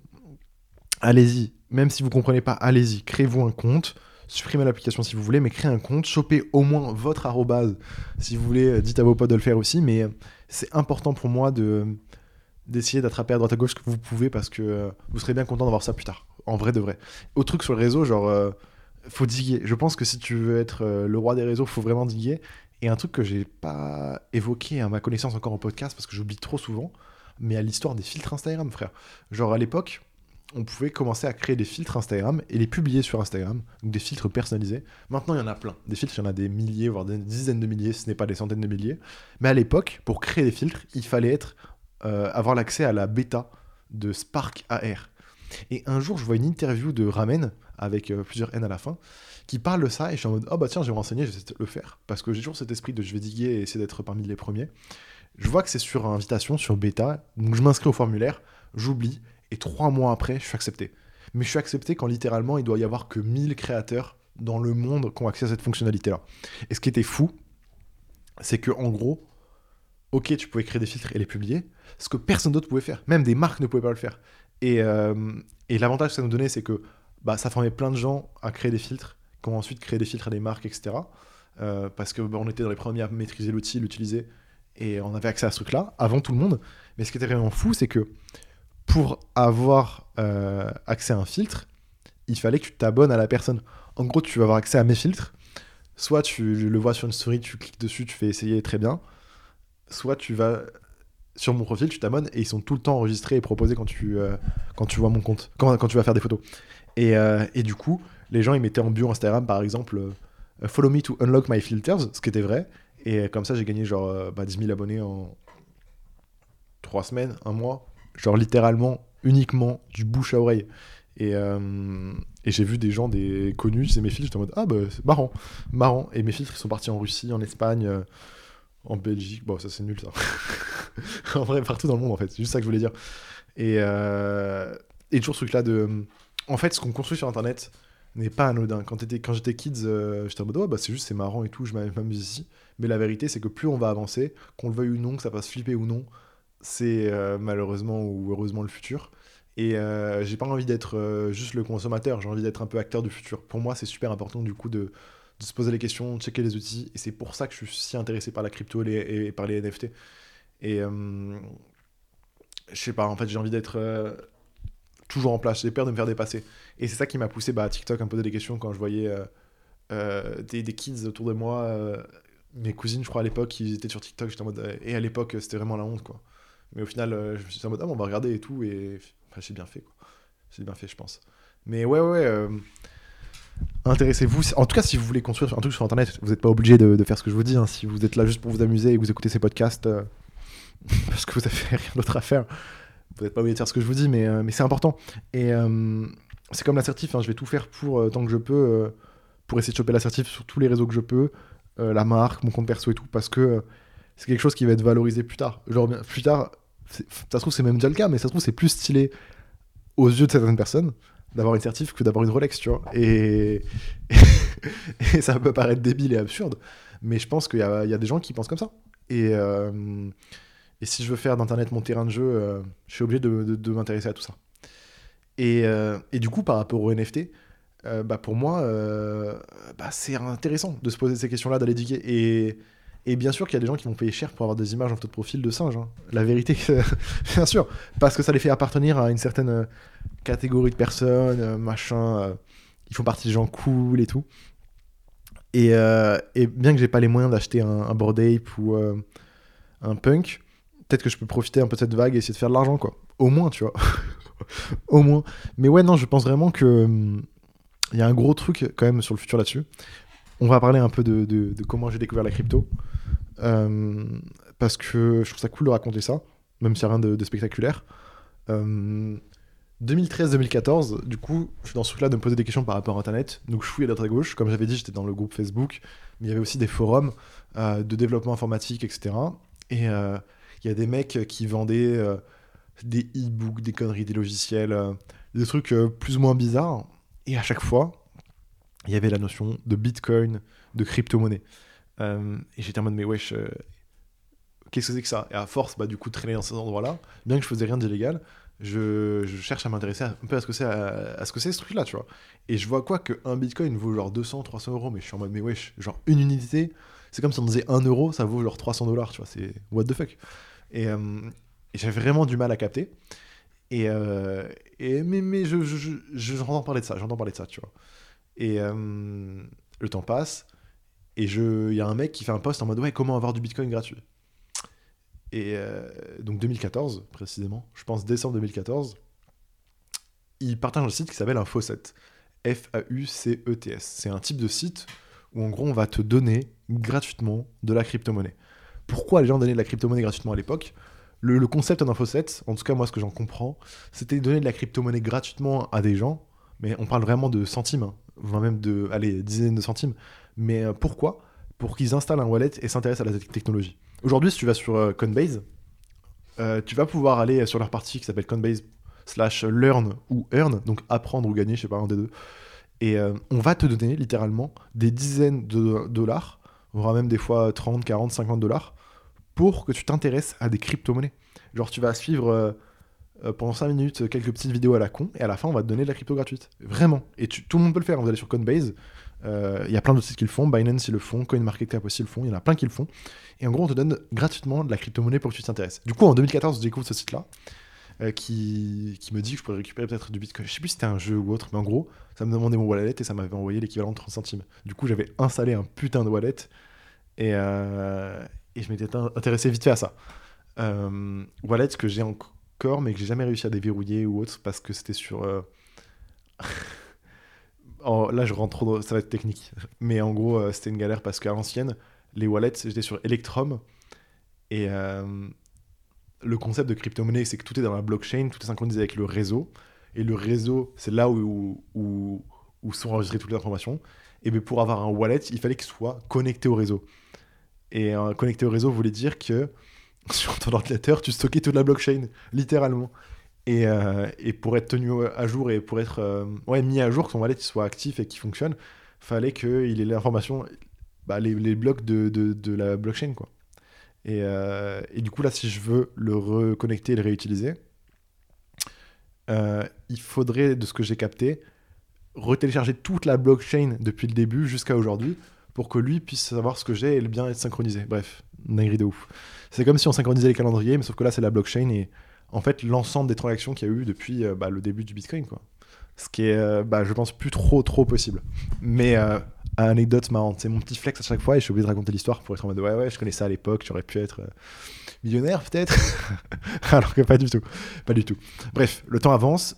allez-y. Même si vous comprenez pas, allez-y. Créez-vous un compte. Supprimez l'application si vous voulez, mais créez un compte. Chopez au moins votre arrobase. Si vous voulez, euh, dites à vos potes de le faire aussi. Mais euh, c'est important pour moi de d'essayer d'attraper à droite à gauche ce que vous pouvez parce que euh, vous serez bien content d'avoir ça plus tard. En vrai de vrai. Autre truc sur le réseau, genre, faut diguer. Je pense que si tu veux être le roi des réseaux, faut vraiment diguer. Et un truc que j'ai pas évoqué à ma connaissance encore en podcast parce que j'oublie trop souvent, mais à l'histoire des filtres Instagram, frère. Genre à l'époque, on pouvait commencer à créer des filtres Instagram et les publier sur Instagram, donc des filtres personnalisés. Maintenant, il y en a plein. Des filtres, il y en a des milliers, voire des dizaines de milliers, ce n'est pas des centaines de milliers. Mais à l'époque, pour créer des filtres, il fallait être, euh, avoir l'accès à la bêta de Spark AR. Et un jour, je vois une interview de Ramen, avec euh, plusieurs N à la fin, qui parle de ça, et je suis en mode, oh bah tiens, je vais me renseigner, je vais le faire. Parce que j'ai toujours cet esprit de je vais diguer et essayer d'être parmi les premiers. Je vois que c'est sur invitation, sur bêta, donc je m'inscris au formulaire, j'oublie, et trois mois après, je suis accepté. Mais je suis accepté quand littéralement il doit y avoir que 1000 créateurs dans le monde qui ont accès à cette fonctionnalité-là. Et ce qui était fou, c'est que en gros, ok, tu pouvais créer des filtres et les publier, ce que personne d'autre pouvait faire. Même des marques ne pouvaient pas le faire. Et, euh, l'avantage que ça nous donnait, c'est que bah, ça formait plein de gens à créer des filtres, ont ensuite créé des filtres à des marques, etc. Euh, parce qu'on bah, était dans les premiers à maîtriser l'outil, l'utiliser, et on avait accès à ce truc-là avant tout le monde. Mais ce qui était vraiment fou, c'est que pour avoir euh, accès à un filtre, il fallait que tu t'abonnes à la personne. En gros, tu vas avoir accès à mes filtres. Soit tu le vois sur une story, tu cliques dessus, tu fais essayer très bien. Soit tu vas sur mon profil, tu t'abonnes et ils sont tout le temps enregistrés et proposés quand tu, euh, quand tu vois mon compte, quand, quand tu vas faire des photos. Et, et, du coup, les gens ils mettaient en bio Instagram par exemple Follow me to unlock my filters, ce qui était vrai. Et comme ça, j'ai gagné genre euh, bah, 10 000 abonnés en 3 semaines, un mois. Genre littéralement, uniquement du bouche à oreille. Et, euh, et j'ai vu des gens, des connus, c'est mes filtres, j'étais en mode ah bah c'est marrant, marrant. Et mes filtres ils sont partis en Russie, en Espagne, euh, en Belgique. Bon, ça c'est nul ça. [laughs] en vrai, partout dans le monde en fait, c'est juste ça que je voulais dire. Et, et toujours ce truc là de. En fait, ce qu'on construit sur internet n'est pas anodin. Quand, quand j'étais kids, j'étais en mode oh, bah c'est juste c'est marrant et tout, je m'amuse ici. Mais la vérité, c'est que plus on va avancer, qu'on le veuille ou non, que ça fasse flipper ou non, c'est euh, malheureusement ou heureusement le futur. Et euh, j'ai pas envie d'être euh, juste le consommateur, j'ai envie d'être un peu acteur du futur. Pour moi, c'est super important du coup de, de, se poser les questions, de checker les outils. Et c'est pour ça que je suis si intéressé par la crypto et, par les NFT. Et je sais pas, en fait, j'ai envie d'être toujours en place. J'ai peur de me faire dépasser. Et c'est ça qui m'a poussé bah, à TikTok à me poser des questions quand je voyais euh, euh, des, des, kids autour de moi. Euh, mes cousines, je crois, à l'époque, ils étaient sur TikTok. J'étais en mode. Et à l'époque, c'était vraiment la honte, quoi. Mais au final, je me suis dit en mode, ah, on va regarder et tout. Et enfin, j'ai bien fait, quoi. J'ai bien fait, je pense. Mais ouais, ouais. Intéressez-vous. En tout cas, si vous voulez construire un truc sur Internet, vous n'êtes pas obligé de, de, faire ce que je vous dis. Hein. Si vous êtes là juste pour vous amuser et que vous écoutez ces podcasts [laughs] parce que vous avez [laughs] rien d'autre à faire, vous n'êtes pas obligé de faire ce que je vous dis, mais, mais c'est important. Et c'est comme l'assertif, hein, je vais tout faire pour, euh, tant que je peux, euh, pour essayer de choper l'assertif sur tous les réseaux que je peux, euh, la marque, mon compte perso et tout, parce que c'est quelque chose qui va être valorisé plus tard. Genre, plus tard, ça se trouve, c'est même déjà le cas, mais ça se trouve, c'est plus stylé aux yeux de certaines personnes d'avoir une certif que d'avoir une Rolex, tu vois. Et... [laughs] et ça peut paraître débile et absurde, mais je pense qu'il y, y, a des gens qui pensent comme ça. Et, et si je veux faire d'Internet mon terrain de jeu, je suis obligé de, m'intéresser à tout ça. Euh, et, du coup, par rapport au NFT, euh, bah pour moi, euh, bah c'est intéressant de se poser ces questions-là, d'aller diguer. Et, bien sûr qu'il y a des gens qui vont payer cher pour avoir des images en photo de profil de singes. Hein. La vérité, [laughs] bien sûr, parce que ça les fait appartenir à une certaine catégorie de personnes, machin. ils font partie des gens cool et tout. Et, bien que j'ai pas les moyens d'acheter un, un Bored Ape ou un Punk, peut-être que je peux profiter un peu de cette vague et essayer de faire de l'argent, quoi. Au moins, tu vois. [laughs] Au moins. Mais ouais, non, je pense vraiment que. Il y a un gros truc quand même sur le futur là-dessus. On va parler un peu de, comment j'ai découvert la crypto. Hum, parce que je trouve ça cool de raconter ça, même s'il n'y a rien de, spectaculaire. 2013-2014, hum, du coup, je suis dans ce truc-là de me poser des questions par rapport à Internet. Donc je fouille à droite à gauche. Comme j'avais dit, j'étais dans le groupe Facebook, mais il y avait aussi des forums euh, de développement informatique, etc. Et il y a des mecs qui vendaient euh, des e-books, des conneries, des logiciels, euh, des trucs euh, plus ou moins bizarres. Et à chaque fois, il y avait la notion de Bitcoin, de crypto-monnaie. Euh, et j'étais en mode, mais wesh, qu'est-ce que c'est que ça? Et à force, bah, du coup, de traîner dans ces endroits-là, bien que je faisais rien d'illégal, je, cherche à m'intéresser un peu à ce que c'est à, ce que truc-là, tu vois. Et je vois quoi qu'un Bitcoin vaut genre 200, 300 euros, mais je suis en mode, mais wesh, genre une unité, c'est comme si on disait 1 euro, ça vaut genre 300 dollars, tu vois, c'est what the fuck. Et, et j'avais vraiment du mal à capter. Et, euh, mais, mais je, je, j'entends parler de ça, j'entends parler de ça, tu vois. Et euh, le temps passe, et il y a un mec qui fait un post en mode ouais, comment avoir du Bitcoin gratuit? Et euh, donc 2014, précisément, je pense décembre 2014, il partage un site qui s'appelle Infocet. F-A-U-C-E-T-S. C'est un type de site où en gros on va te donner gratuitement de la crypto-monnaie. Pourquoi les gens donnaient de la crypto-monnaie gratuitement à l'époque le, concept d'Infoset, en tout cas moi ce que j'en comprends, c'était de donner de la crypto-monnaie gratuitement à des gens, mais on parle vraiment de centimes, hein, même de allez, dizaines de centimes. Mais euh, pourquoi? Pour qu'ils installent un wallet et s'intéressent à la technologie. Aujourd'hui, si tu vas sur euh, Coinbase, euh, tu vas pouvoir aller sur leur partie qui s'appelle Coinbase slash learn ou earn, donc apprendre ou gagner, je sais pas, un des deux. Et on va te donner littéralement des dizaines de dollars, voire même des fois 30, 40, 50 dollars pour que tu t'intéresses à des crypto-monnaies. Genre, tu vas suivre euh, euh, pendant 5 minutes quelques petites vidéos à la con, et à la fin, on va te donner de la crypto gratuite. Vraiment. Et tout le monde peut le faire. Vous allez sur Coinbase, euh, il y a plein d'autres sites qui le font, Binance ils le font, CoinMarketCap aussi le font, il y en a plein qui le font. Et en gros, on te donne gratuitement de la crypto-monnaie pour que tu t'intéresses. Du coup, en 2014, je découvre ce site-là. Qui, qui, me dit que je pourrais récupérer peut-être du bitcoin. Je sais plus si c'était un jeu ou autre, mais en gros, ça me demandait mon wallet et ça m'avait envoyé l'équivalent de 30 centimes. Du coup, j'avais installé un putain de wallet et, et je m'étais intéressé vite fait à ça. Euh, wallet que j'ai encore, mais que j'ai jamais réussi à déverrouiller ou autre, parce que c'était sur. Euh, [laughs] là, je rentre trop, ça va être technique. Mais en gros, euh, c'était une galère parce qu'à l'ancienne, les wallets, j'étais sur Electrum. Et euh, le concept de crypto-monnaie, c'est que tout est dans la blockchain, tout est synchronisé avec le réseau. Et le réseau, c'est là où, sont enregistrées toutes les informations. Et pour avoir un wallet, il fallait qu'il soit connecté au réseau. Et connecté au réseau voulait dire que [laughs] sur ton ordinateur, tu stockais toute la blockchain, littéralement. Et, euh, pour être tenu à jour et pour être euh, ouais, mis à jour, que ton wallet soit actif et qu'il fonctionne, fallait qu'il ait l'information, bah, les, blocs de, de, de, la blockchain. Quoi. Et, et, du coup, là, si je veux le reconnecter et le réutiliser, il faudrait, de ce que j'ai capté, retélécharger toute la blockchain depuis le début jusqu'à aujourd'hui pour que lui puisse savoir ce que j'ai et le bien être synchronisé. Bref, dinguerie de ouf. C'est comme si on synchronisait les calendriers, mais sauf que là, c'est la blockchain et en fait l'ensemble des transactions qu'il y a eu depuis euh, bah, le début du Bitcoin. Quoi. Ce qui est, euh, bah, je pense, plus trop, trop possible. Mais euh, anecdote marrante, c'est mon petit flex à chaque fois et je suis obligé de raconter l'histoire pour être en mode ouais, ouais, je connais ça à l'époque, j'aurais pu être millionnaire peut-être. [laughs] Alors que pas du tout. Pas du tout. Bref, le temps avance.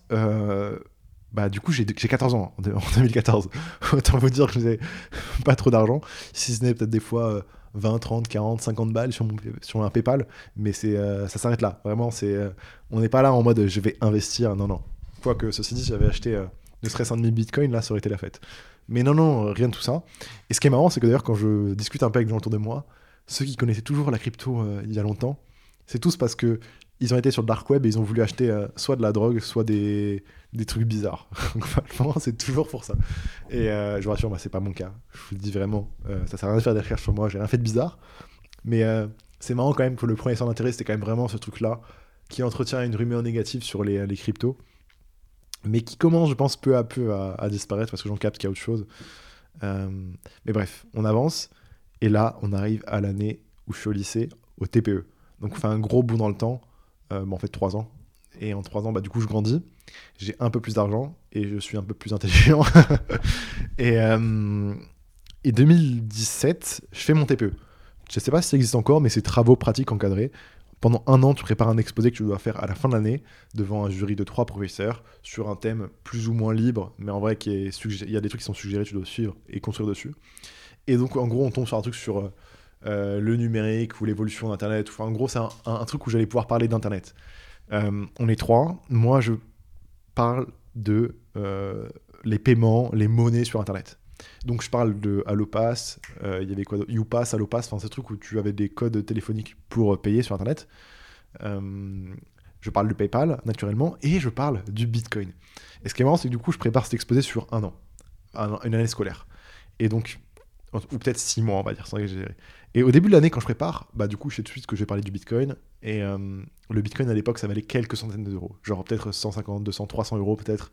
bah, du coup, j'ai 14 ans en 2014. [laughs] Autant vous dire que je n'ai [laughs] pas trop d'argent. Si ce n'est peut-être des fois 20, 30, 40, 50 balles sur, mon, sur un PayPal, mais euh, ça s'arrête là. Vraiment, euh, on n'est pas là en mode je vais investir. Non, non. Quoique, ceci dit, j'avais acheté euh, ne serait-ce un demi bitcoin, là, ça aurait été la fête. Mais non, non, rien de tout ça. Et ce qui est marrant, c'est que d'ailleurs, quand je discute un peu avec les gens autour de moi, ceux qui connaissaient toujours la crypto il y a longtemps, c'est tous parce que ils ont été sur le dark web et ils ont voulu acheter euh, soit de la drogue, soit des, des trucs bizarres. [laughs] Donc, c'est toujours pour ça. Et euh, je vous rassure, moi, c'est pas mon cas. Je vous le dis vraiment. Euh, ça sert à rien de faire des recherches sur moi. J'ai rien fait de bizarre. Mais c'est marrant quand même que le premier centre d'intérêt, c'était quand même vraiment ce truc-là qui entretient une rumeur négative sur les, les, cryptos. Mais qui commence, je pense, peu à peu à, disparaître parce que j'en capte qu'il y a autre chose. mais bref, on avance. Et là, on arrive à l'année où je suis au lycée, au TPE. Donc on fait un gros bout dans le temps. Euh, en fait 3 ans. Et en 3 ans, bah, du coup, je grandis, j'ai un peu plus d'argent et je suis un peu plus intelligent. [laughs] et, euh, et 2017, je fais mon TPE. Je sais pas si ça existe encore, mais c'est travaux pratiques encadrés. Pendant un an, tu prépares un exposé que tu dois faire à la fin de l'année devant un jury de trois professeurs sur un thème plus ou moins libre, mais en vrai, il y a des trucs qui sont suggérés, tu dois suivre et construire dessus. Et donc, en gros, on tombe sur un truc sur euh, euh, le numérique ou l'évolution d'Internet. Enfin, en gros, c'est un, truc où j'allais pouvoir parler d'Internet. Euh, on est trois. Moi, je parle de les paiements, les monnaies sur Internet. Donc, je parle de Allopass, il y avait quoi Youpass, Allopass, enfin, ces trucs où tu avais des codes téléphoniques pour payer sur Internet. je parle de PayPal, naturellement, et je parle du Bitcoin. Et ce qui est marrant, c'est que du coup, je prépare cet exposé sur un an, une année scolaire. Et donc, ou peut-être six mois, on va dire, sans exagérer. Et au début de l'année, quand je prépare, bah du coup, je sais tout de suite que je vais parler du Bitcoin. Et euh, le Bitcoin à l'époque, ça valait quelques centaines d'euros. Genre peut-être 150, 200, 300 euros, peut-être.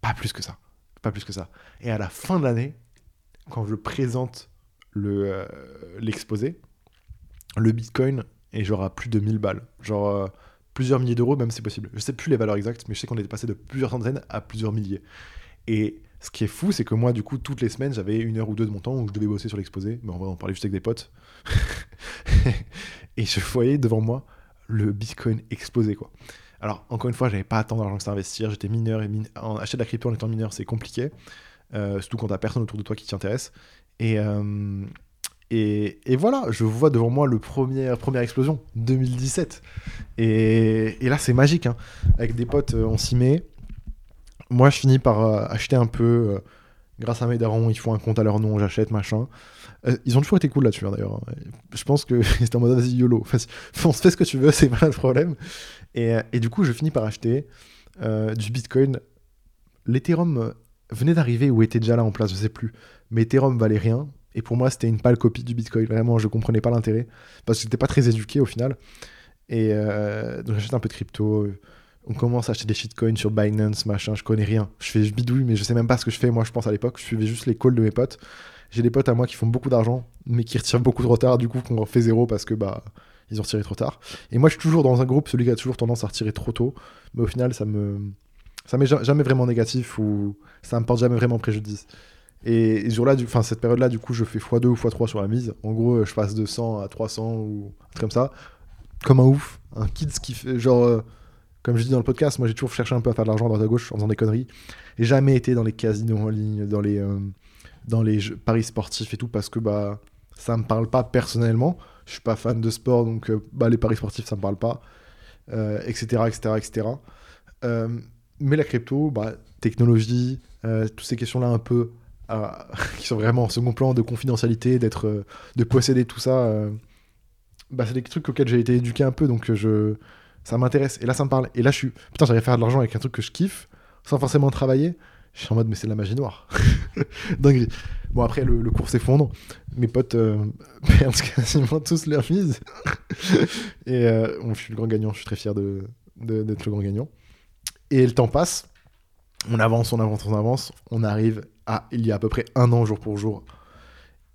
Pas plus que ça. Pas plus que ça. Et à la fin de l'année, quand je présente le, euh, l'exposé, le Bitcoin est genre à plus de 1000 balles. Genre euh, plusieurs milliers d'euros, même c'est possible. Je sais plus les valeurs exactes, mais je sais qu'on est passé de plusieurs centaines à plusieurs milliers. Et ce qui est fou, c'est que moi, du coup, toutes les semaines, j'avais une heure ou deux de mon temps où je devais bosser sur l'exposé. Mais on va en parler juste avec des potes. [laughs] et je voyais devant moi le Bitcoin exploser, quoi. Alors, encore une fois, j'avais pas tant d'argent que ça investir. J'étais mineur et acheter de la crypto en étant mineur, c'est compliqué. Euh, surtout quand t'as personne autour de toi qui t'y intéresse. Et, euh, voilà, je vois devant moi le premier, première explosion, 2017. Et, et là, c'est magique. Hein. Avec des potes, on s'y met moi, je finis par euh, acheter un peu. Euh, grâce à mes darons, ils font un compte à leur nom, j'achète, machin. Euh, ils ont toujours été cool là-dessus, hein, d'ailleurs. Je pense que [laughs] c'était en mode vas-y, YOLO. se fait ce que tu veux, [laughs] c'est pas le problème. Et, et, du coup, je finis par acheter du Bitcoin. L'Ethereum venait d'arriver ou était déjà là en place, je sais plus. Mais Ethereum valait rien. Et pour moi, c'était une pâle copie du Bitcoin. Vraiment, je comprenais pas l'intérêt. Parce que j'étais pas très éduqué au final. Et donc, j'achète un peu de crypto on commence à acheter des shitcoins sur Binance, machin, je connais rien. Je fais bidouille, mais je sais même pas ce que je fais. Moi, je pense à l'époque, je suivais juste les calls de mes potes. J'ai des potes à moi qui font beaucoup d'argent, mais qui retirent beaucoup trop tard, du coup, qu'on fait zéro parce que bah ils ont retiré trop tard. Et moi, je suis toujours dans un groupe, celui qui a toujours tendance à retirer trop tôt, mais au final, ça me ça m'est jamais vraiment négatif ou ça me porte jamais vraiment préjudice. Et, jour-là, cette période-là, du coup, je fais x2 ou x3 sur la mise. En gros, je passe de 100 à 300 ou un truc comme ça, comme un ouf, un kids qui fait genre euh, comme je dis dans le podcast, moi j'ai toujours cherché un peu à faire de l'argent à droite à gauche en faisant des conneries. J'ai jamais été dans les casinos en ligne, dans les, euh, dans les paris sportifs et tout, parce que bah, ça me parle pas personnellement. Je suis pas fan de sport, donc euh, bah, les paris sportifs ça me parle pas, etc. etc., etc. mais la crypto, bah, technologie, euh, toutes ces questions-là un peu [laughs] qui sont vraiment en second plan de confidentialité, d'être, de posséder tout ça, bah, c'est des trucs auxquels j'ai été éduqué un peu, donc je ça m'intéresse. Et là, ça me parle. Et là, je suis, putain, j'arrive à faire de l'argent avec un truc que je kiffe, sans forcément travailler. Je suis en mode, mais c'est de la magie noire. [laughs] Dinguerie. Bon, après, le, cours s'effondre. Mes potes euh, [laughs] perdent quasiment tous leur mise. [laughs] et euh, je suis le grand gagnant. Je suis très fier d'être de, d'être le grand gagnant. Et le temps passe. On avance, on avance, on avance. On arrive à, il y a à peu près un an, jour pour jour.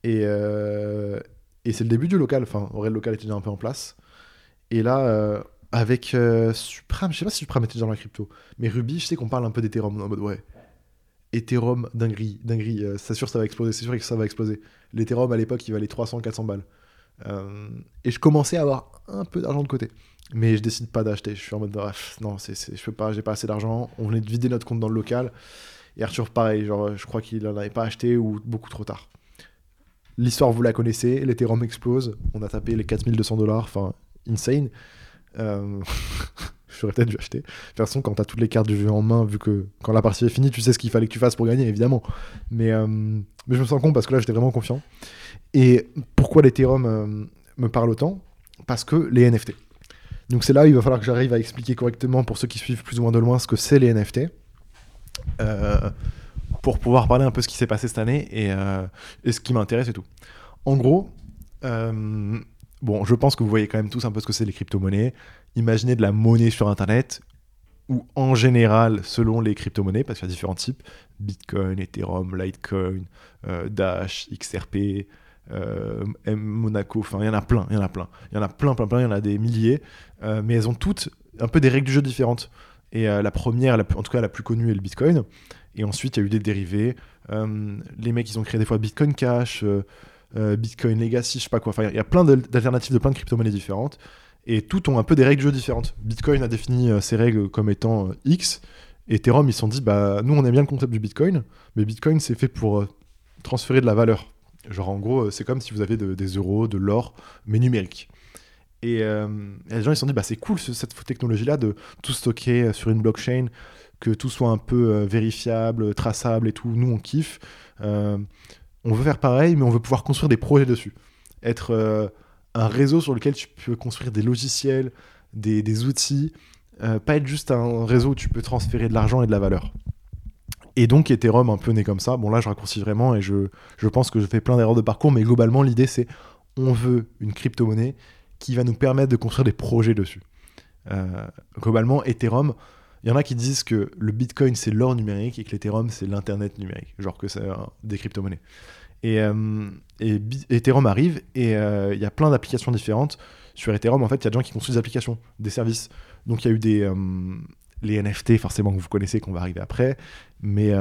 Et, euh, et c'est le début du local. Enfin, en vrai, le local était déjà un peu en place. Et là, avec euh, Supreme, je sais pas si Supreme était dans la crypto, mais Ruby, je sais qu'on parle un peu d'Ethereum en mode ouais. Ethereum, dinguerie, dinguerie, euh, c'est sûr ça va exploser, c'est sûr que ça va exploser. L'Ethereum à l'époque il valait 300-400 balles. Euh, et je commençais à avoir un peu d'argent de côté. Mais je décide pas d'acheter, je suis en mode bref, non, c'est, je peux pas, j'ai pas assez d'argent, on venait de vider notre compte dans le local. Et Arthur pareil, genre je crois qu'il en avait pas acheté ou beaucoup trop tard. L'histoire vous la connaissez, l'Ethereum explose, on a tapé les 4200 dollars, enfin insane. Euh, [laughs] J'aurais peut-être dû acheter. De toute façon, quand tu as toutes les cartes du jeu en main, vu que quand la partie est finie, tu sais ce qu'il fallait que tu fasses pour gagner, évidemment. Mais, euh, je me sens con parce que là, j'étais vraiment confiant. Et pourquoi l'Ethereum euh, me parle autant? Parce que les NFT. Donc c'est là où il va falloir que j'arrive à expliquer correctement pour ceux qui suivent plus ou moins de loin ce que c'est les NFT. pour pouvoir parler un peu ce qui s'est passé cette année et, et ce qui m'intéresse et tout. En gros, Bon, je pense que vous voyez quand même tous un peu ce que c'est les crypto-monnaies. Imaginez de la monnaie sur Internet, ou en général, selon les crypto-monnaies, parce qu'il y a différents types, Bitcoin, Ethereum, Litecoin, euh, Dash, XRP, euh, Monaco, enfin il y en a plein, il y en a plein. Il y en a plein, plein, plein, il y en a des milliers, euh, mais elles ont toutes un peu des règles du jeu différentes. Et la première, en tout cas la plus connue, est le Bitcoin. Et ensuite, il y a eu des dérivés. les mecs, ils ont créé des fois Bitcoin Cash. Euh, Bitcoin Legacy, je sais pas quoi. Enfin, il y a plein d'alternatives de plein de crypto-monnaies différentes. Et toutes ont un peu des règles de jeu différentes. Bitcoin a défini euh, ses règles comme étant euh, X. Et Ethereum, ils se sont dit, bah, nous, on aime bien le concept du Bitcoin, mais Bitcoin, c'est fait pour transférer de la valeur. Genre, en gros, c'est comme si vous aviez des euros, de l'or, mais numérique. Et, les gens, ils se sont dit, bah, c'est cool cette technologie-là de tout stocker sur une blockchain, que tout soit un peu vérifiable, traçable et tout. Nous, on kiffe on veut faire pareil, mais on veut pouvoir construire des projets dessus. Être euh, un réseau sur lequel tu peux construire des logiciels, des, outils, euh, pas être juste un réseau où tu peux transférer de l'argent et de la valeur. Et donc Ethereum un peu né comme ça. Bon là je raccourcis vraiment et je, je pense que je fais plein d'erreurs de parcours, mais globalement l'idée c'est on veut une crypto-monnaie qui va nous permettre de construire des projets dessus. Euh, globalement Ethereum, il y en a qui disent que le Bitcoin c'est l'or numérique et que l'Ethereum c'est l'Internet numérique, genre que c'est des crypto-monnaies. Et, euh, et, Ethereum arrive et euh, il y a plein d'applications différentes. Sur Ethereum, en fait, il y a des gens qui construisent des applications, des services. Donc il y a eu des, euh, les NFT, forcément, que vous connaissez, qu'on va arriver après. Mais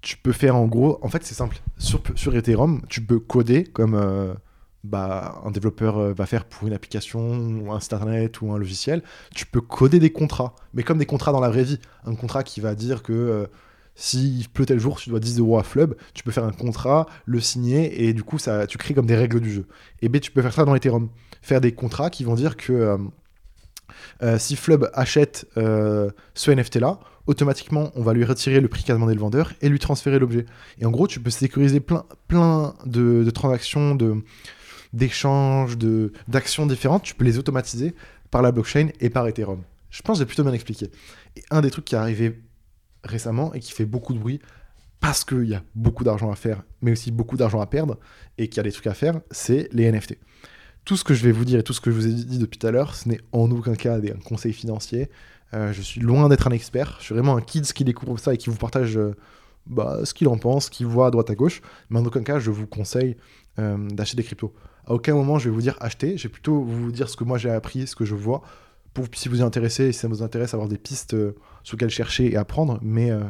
tu peux faire en gros, en fait, c'est simple. Sur, sur Ethereum, tu peux coder comme bah, un développeur va faire pour une application, ou un site internet ou un logiciel. Tu peux coder des contrats, mais comme des contrats dans la vraie vie. Un contrat qui va dire que s'il pleut tel jour, tu dois 10 euros à Flub, tu peux faire un contrat, le signer, et du coup, ça, tu crées comme des règles du jeu. Et B, tu peux faire ça dans Ethereum. Faire des contrats qui vont dire que euh, euh, si Flub achète euh, ce NFT-là, automatiquement, on va lui retirer le prix qu'a demandé le vendeur et lui transférer l'objet. Et en gros, tu peux sécuriser plein, plein de, de transactions, d'échanges, de, d'actions différentes. Tu peux les automatiser par la blockchain et par Ethereum. Je pense que j'ai plutôt bien expliqué. Et un des trucs qui est arrivé récemment et qui fait beaucoup de bruit parce qu'il y a beaucoup d'argent à faire, mais aussi beaucoup d'argent à perdre et qu'il y a des trucs à faire, c'est les NFT. Tout ce que je vais vous dire et tout ce que je vous ai dit depuis tout à l'heure, ce n'est en aucun cas des conseils financiers. Euh, je suis loin d'être un expert. Je suis vraiment un kids qui découvre ça et qui vous partage euh, bah, ce qu'il en pense, ce qu'il voit à droite à gauche. Mais en aucun cas, je vous conseille euh, d'acheter des cryptos. À aucun moment, je vais vous dire acheter. Je vais plutôt vous dire ce que moi j'ai appris, ce que je vois, pour si vous y intéressez, si ça vous intéresse, avoir des pistes euh, sur lesquelles chercher et apprendre. Mais, euh,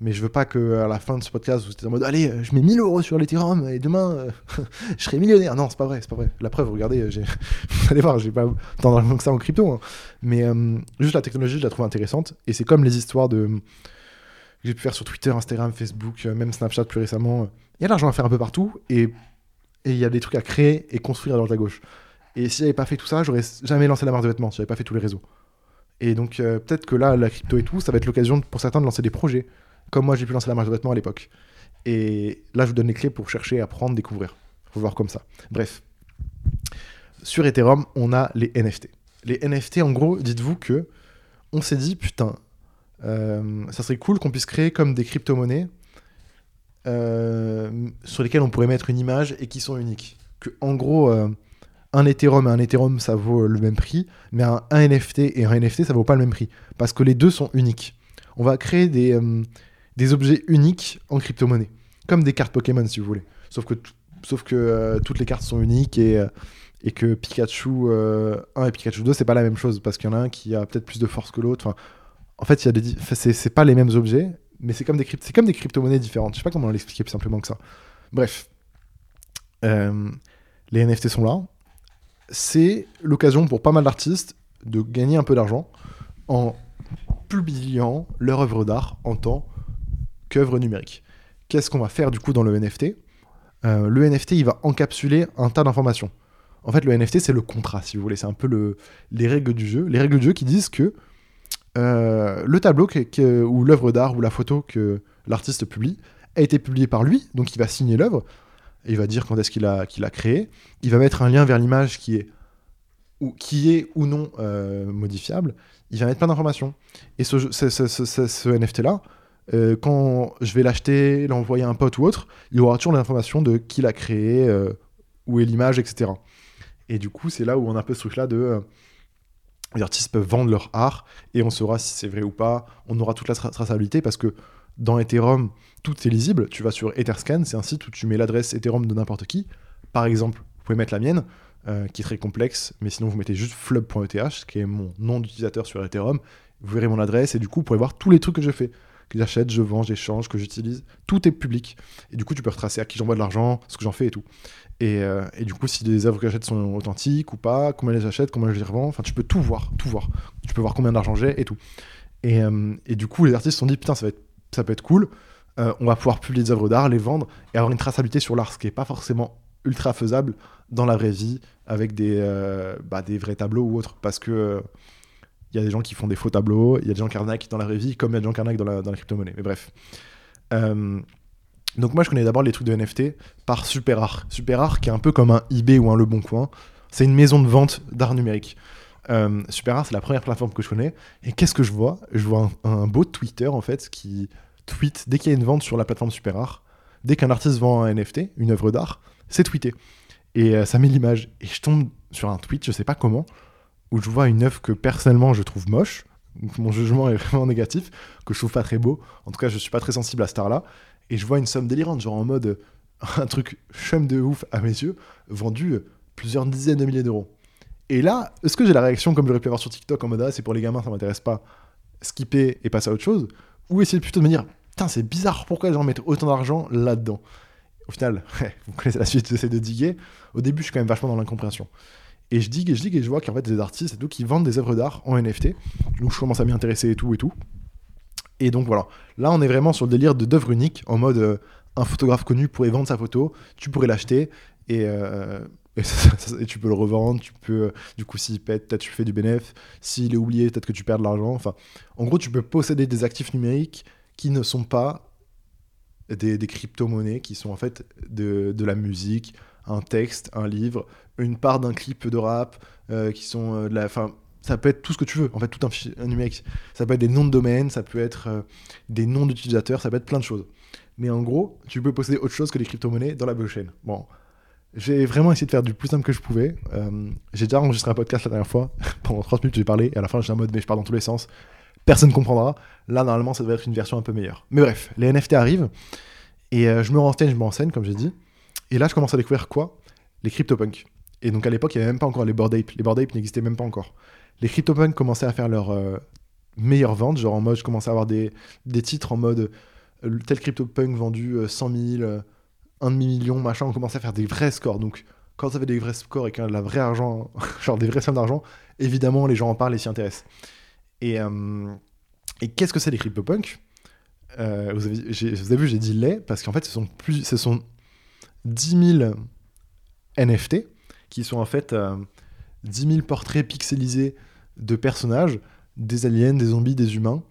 mais je veux pas que à la fin de ce podcast, vous êtes en mode Allez, euh, je mets 1000 euros sur l'Ethereum et demain, [laughs] je serai millionnaire. Non, c'est pas vrai, c'est pas vrai. La preuve, regardez, [laughs] vous allez voir, j'ai pas tant d'argent que ça en crypto. Hein. Mais juste la technologie, je la trouve intéressante. Et c'est comme les histoires de que j'ai pu faire sur Twitter, Instagram, Facebook, même Snapchat plus récemment. Il y a de l'argent à faire un peu partout et il y a des trucs à créer et construire à droite à gauche. Et si j'avais pas fait tout ça, j'aurais jamais lancé la marque de vêtements, si j'avais pas fait tous les réseaux. Et donc euh, peut-être que là, la crypto et tout, ça va être l'occasion pour certains de lancer des projets, comme moi j'ai pu lancer la marque de vêtements à l'époque. Et là, je vous donne les clés pour chercher, apprendre, découvrir. Faut voir comme ça. Bref. Sur Ethereum, on a les NFT. Les NFT, en gros, dites-vous que on s'est dit, putain, euh, ça serait cool qu'on puisse créer comme des crypto-monnaies euh, sur lesquelles on pourrait mettre une image et qui sont uniques. Que, en gros, un Ethereum et un Ethereum, ça vaut le même prix, mais un, NFT et un NFT, ça vaut pas le même prix. Parce que les deux sont uniques. On va créer des, euh, des objets uniques en crypto-monnaie. Comme des cartes Pokémon, si vous voulez. Sauf que, sauf que euh, toutes les cartes sont uniques et, euh, et que Pikachu 1 et Pikachu 2, c'est pas la même chose parce qu'il y en a un qui a peut-être plus de force que l'autre. En fait, des, c'est pas les mêmes objets, mais c'est comme des comme des crypto-monnaies différentes. Je sais pas comment l'expliquer plus simplement que ça. Bref, les NFT sont là. C'est l'occasion pour pas mal d'artistes de gagner un peu d'argent en publiant leur œuvre d'art en tant qu'œuvre numérique. Qu'est-ce qu'on va faire du coup dans le NFT euh, Le NFT, il va encapsuler un tas d'informations. En fait, le NFT, c'est le contrat, si vous voulez. C'est un peu le, les règles du jeu. Les règles du jeu qui disent que euh, le tableau ou l'œuvre d'art ou la photo que l'artiste publie a été publié par lui, donc il va signer l'œuvre. Il va dire quand est-ce qu'il a, créé. Il va mettre un lien vers l'image qui est ou, qui est ou non euh, modifiable il va mettre plein d'informations. Et ce, NFT-là, euh, quand je vais l'acheter, l'envoyer à un pote ou autre, il aura toujours l'information de qui l'a créé, euh, où est l'image, etc. Et du coup, c'est là où on a un peu ce truc-là de... Les artistes peuvent vendre leur art et on saura si c'est vrai ou pas. On aura toute la traçabilité parce que dans Ethereum, tout est lisible. Tu vas sur Etherscan, c'est un site où tu mets l'adresse Ethereum de n'importe qui. Par exemple, vous pouvez mettre la mienne. Euh, qui est très complexe, mais sinon vous mettez juste flub.eth, qui est mon nom d'utilisateur sur Ethereum, vous verrez mon adresse, et du coup vous pourrez voir tous les trucs que je fais, que j'achète, je vends, j'échange, que j'utilise, tout est public, et du coup tu peux retracer à qui j'envoie de l'argent, ce que j'en fais et tout. Et, euh, du coup, si les œuvres que j'achète sont authentiques ou pas, combien les achète, combien je les revends, enfin tu peux tout voir, tout voir. Tu peux voir combien d'argent j'ai et tout. Et, euh, et, du coup, les artistes se sont dit, putain, ça, va être, ça peut être cool, on va pouvoir publier des œuvres d'art, les vendre et avoir une traçabilité sur l'art, ce qui n'est pas forcément ultra faisable dans la vraie vie avec des, euh, bah, des vrais tableaux ou autres. Parce que il y a des gens qui font des faux tableaux, il y a des gens qui arnaquent dans la vraie vie, comme il y a des gens qui arnaquent dans la, dans la crypto-monnaie. Mais bref. Euh, donc moi, je connais d'abord les trucs de NFT par Super Super qui est un peu comme un eBay ou un Le Bon Coin. C'est une maison de vente d'art numérique. Euh, Super c'est la première plateforme que je connais. Et qu'est-ce que je vois? Je vois un, beau Twitter, en fait, qui tweet dès qu'il y a une vente sur la plateforme Super Dès qu'un artiste vend un NFT, une œuvre d'art, c'est tweeté. Et euh, ça met l'image. Et je tombe sur un tweet, je sais pas comment, où je vois une œuvre que personnellement je trouve moche. mon jugement est [laughs] vraiment négatif, que je trouve pas très beau. En tout cas, je suis pas très sensible à ce art-là. Et je vois une somme délirante, genre en mode [laughs] un truc chum de ouf à mes yeux, vendu plusieurs dizaines de milliers d'euros. Et là, est-ce que j'ai la réaction comme j'aurais pu avoir sur TikTok en mode ah, c'est pour les gamins, ça m'intéresse pas, skipper et passer à autre chose Ou essayer plutôt de me dire putain, c'est bizarre, pourquoi les gens mettent autant d'argent là-dedans? Au final, [laughs] vous connaissez la suite, j'essaie de diguer. Au début, je suis quand même vachement dans l'incompréhension. Et je digue et je digue et je vois qu'en fait, des artistes et tout qui vendent des œuvres d'art en NFT. Donc, je commence à m'y intéresser et tout et tout. Et donc, voilà. Là, on est vraiment sur le délire de d'œuvres uniques, en mode euh, un photographe connu pourrait vendre sa photo, tu pourrais l'acheter et, euh, et, tu peux le revendre. Tu peux, euh, du coup, s'il pète, peut-être tu fais du bénéfice. S'il est oublié, peut-être que tu perds de l'argent. Enfin, en gros, tu peux posséder des actifs numériques qui ne sont pas des, crypto-monnaies qui sont en fait de, la musique, un texte, un livre, une part d'un clip de rap, euh, qui sont euh, de la. Fin, ça peut être tout ce que tu veux, en fait, tout un, numérique. Ça peut être des noms de domaine, ça peut être des noms d'utilisateurs, ça peut être plein de choses. Mais en gros, tu peux posséder autre chose que les crypto-monnaies dans la blockchain. Bon, j'ai vraiment essayé de faire du plus simple que je pouvais. j'ai déjà enregistré un podcast la dernière fois. [laughs] Pendant 30 minutes, j'ai parlé, et à la fin, j'étais en mode, mais je parle dans tous les sens personne comprendra. Là, normalement, ça devrait être une version un peu meilleure. Mais bref, les NFT arrivent. Et euh, je me renseigne, je me renseigne, comme j'ai dit. Et là, je commence à découvrir quoi? Les CryptoPunks. Et donc, à l'époque, il n'y avait même pas encore les Bored Ape. Les Bored Ape n'existaient même pas encore. Les CryptoPunks commençaient à faire leur euh, meilleure vente. Genre, en mode, je commençais à avoir des, des titres en mode euh, tel CryptoPunk vendu 100 000, 1 demi-million, machin. On commençait à faire des vrais scores. Donc, quand ça avait des vrais scores et qu'il y a vrai argent, [laughs] genre des vraies sommes d'argent, évidemment, les gens en parlent et s'y intéressent. Et, euh, qu'est-ce que c'est les CryptoPunks? Euh, vous, avez, vu, j'ai dit les, parce qu'en fait, ce sont, plus, ce sont 10 000 NFT qui sont en fait 10 euh, 000 portraits pixelisés de personnages, des aliens, des zombies, des humains,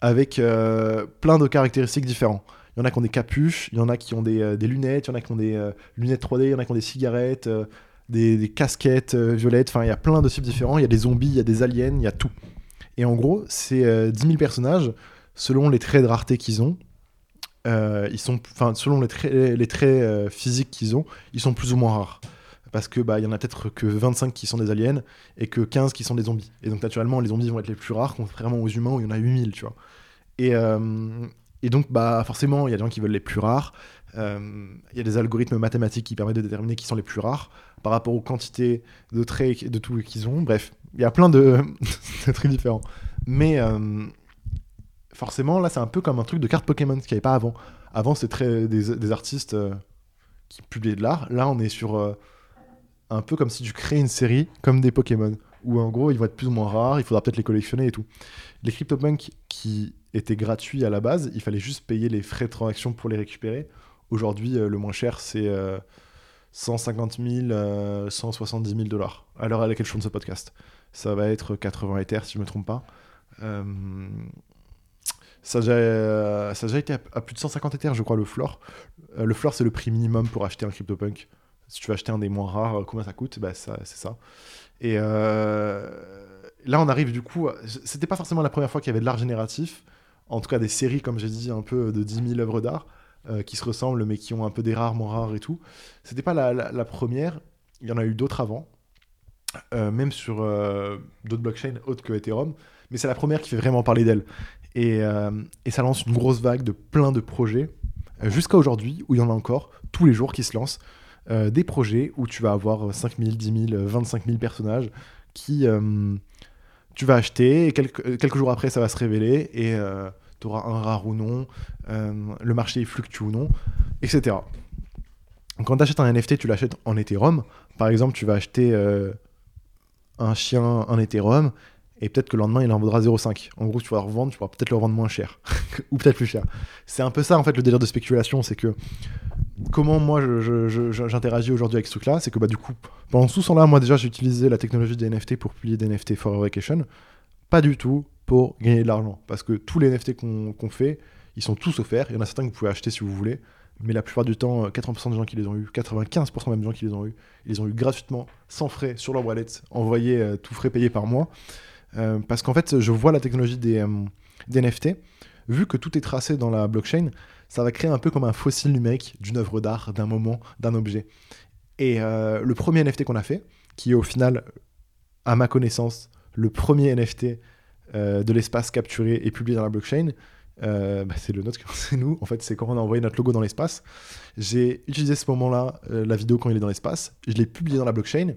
avec plein de caractéristiques différentes. Il y en a qui ont des capuches, il y en a qui ont des, des lunettes, il y en a qui ont des lunettes 3D, il y en a qui ont des cigarettes, des, des, casquettes violettes, enfin il y a plein de types différents, il y a des zombies, il y a des aliens, il y a tout. Et en gros, c'est 10 euh, 000 personnages, selon les traits de rareté qu'ils ont, euh, enfin, selon les traits, euh, physiques qu'ils ont, ils sont plus ou moins rares. Parce que bah, y en a peut-être que 25 qui sont des aliens et que 15 qui sont des zombies. Et donc naturellement, les zombies vont être les plus rares, contrairement aux humains où il y en a 8000, tu vois. Et, et donc, bah, forcément, il y a des gens qui veulent les plus rares. Euh, il y a des algorithmes mathématiques qui permettent de déterminer qui sont les plus rares par rapport aux quantités de traits de tout qu'ils ont. Bref, il y a plein de, [laughs] de différents. Mais euh, forcément, là, c'est un peu comme un truc de carte Pokémon, ce qu'il n'y avait pas avant. Avant, c'était des, artistes euh, qui publiaient de l'art. Là, on est sur un peu comme si tu créais une série comme des Pokémon, où en gros, ils vont être plus ou moins rares, il faudra peut-être les collectionner et tout. Les CryptoPunks qui étaient gratuits à la base, il fallait juste payer les frais de transaction pour les récupérer. Aujourd'hui, euh, le moins cher, c'est 150 000, 170 000 dollars, à l'heure à laquelle je tourne ce podcast. Ça va être 80 Ethers, si je ne me trompe pas. Euh, ça a, déjà, ça a déjà été à, plus de 150 Ethers, je crois, le floor. Euh, le floor, c'est le prix minimum pour acheter un CryptoPunk. Si tu veux acheter un des moins rares, euh, combien ça coûte? Bah, C'est ça. Et euh, là, on arrive du coup. C'était pas forcément la première fois qu'il y avait de l'art génératif. En tout cas, des séries, comme j'ai dit, un peu de 10 000 œuvres d'art euh, qui se ressemblent, mais qui ont un peu des rares, moins rares et tout. C'était pas la, la- première. Il y en a eu d'autres avant. Euh, même sur euh, d'autres blockchains autres que Ethereum. Mais c'est la première qui fait vraiment parler d'elle. Et, et ça lance une grosse vague de plein de projets, jusqu'à aujourd'hui, où il y en a encore, tous les jours qui se lancent. Des projets où tu vas avoir 5 000, 10 000, 25 000 personnages qui tu vas acheter et quelques, euh, quelques jours après ça va se révéler et tu auras un rare ou non, euh, le marché fluctue ou non, etc. Quand tu achètes un NFT, tu l'achètes en Ethereum. Par exemple, tu vas acheter euh, un chien en Ethereum et peut-être que le lendemain il en vaudra 0,5. En gros, tu vas le revendre, tu pourras peut-être le revendre moins cher [laughs] ou peut-être plus cher. C'est un peu ça en fait le délire de spéculation, c'est que comment moi j'interagis aujourd'hui avec ce truc-là, c'est que bah du coup pendant tout ce temps-là, moi déjà j'ai utilisé la technologie des NFT pour publier des NFT for vacation, pas du tout pour gagner de l'argent, parce que tous les NFT qu'on fait, ils sont tous offerts. Il y en a certains que vous pouvez acheter si vous voulez, mais la plupart du temps, euh, 80% des gens qui les ont eu, 95% même des gens qui les ont eu, ils les ont eu gratuitement, sans frais, sur leur wallet, envoyés euh, tout frais payé par mois. Euh, parce qu'en fait, je vois la technologie des, euh, des NFT, vu que tout est tracé dans la blockchain, ça va créer un peu comme un fossile numérique d'une œuvre d'art, d'un moment, d'un objet. Et euh, le premier NFT qu'on a fait, qui est au final, à ma connaissance, le premier NFT euh, de l'espace capturé et publié dans la blockchain, euh, bah, c'est le nôtre, [laughs] c'est nous. En fait, c'est quand on a envoyé notre logo dans l'espace. J'ai utilisé ce moment-là, la vidéo quand il est dans l'espace. Je l'ai publié dans la blockchain.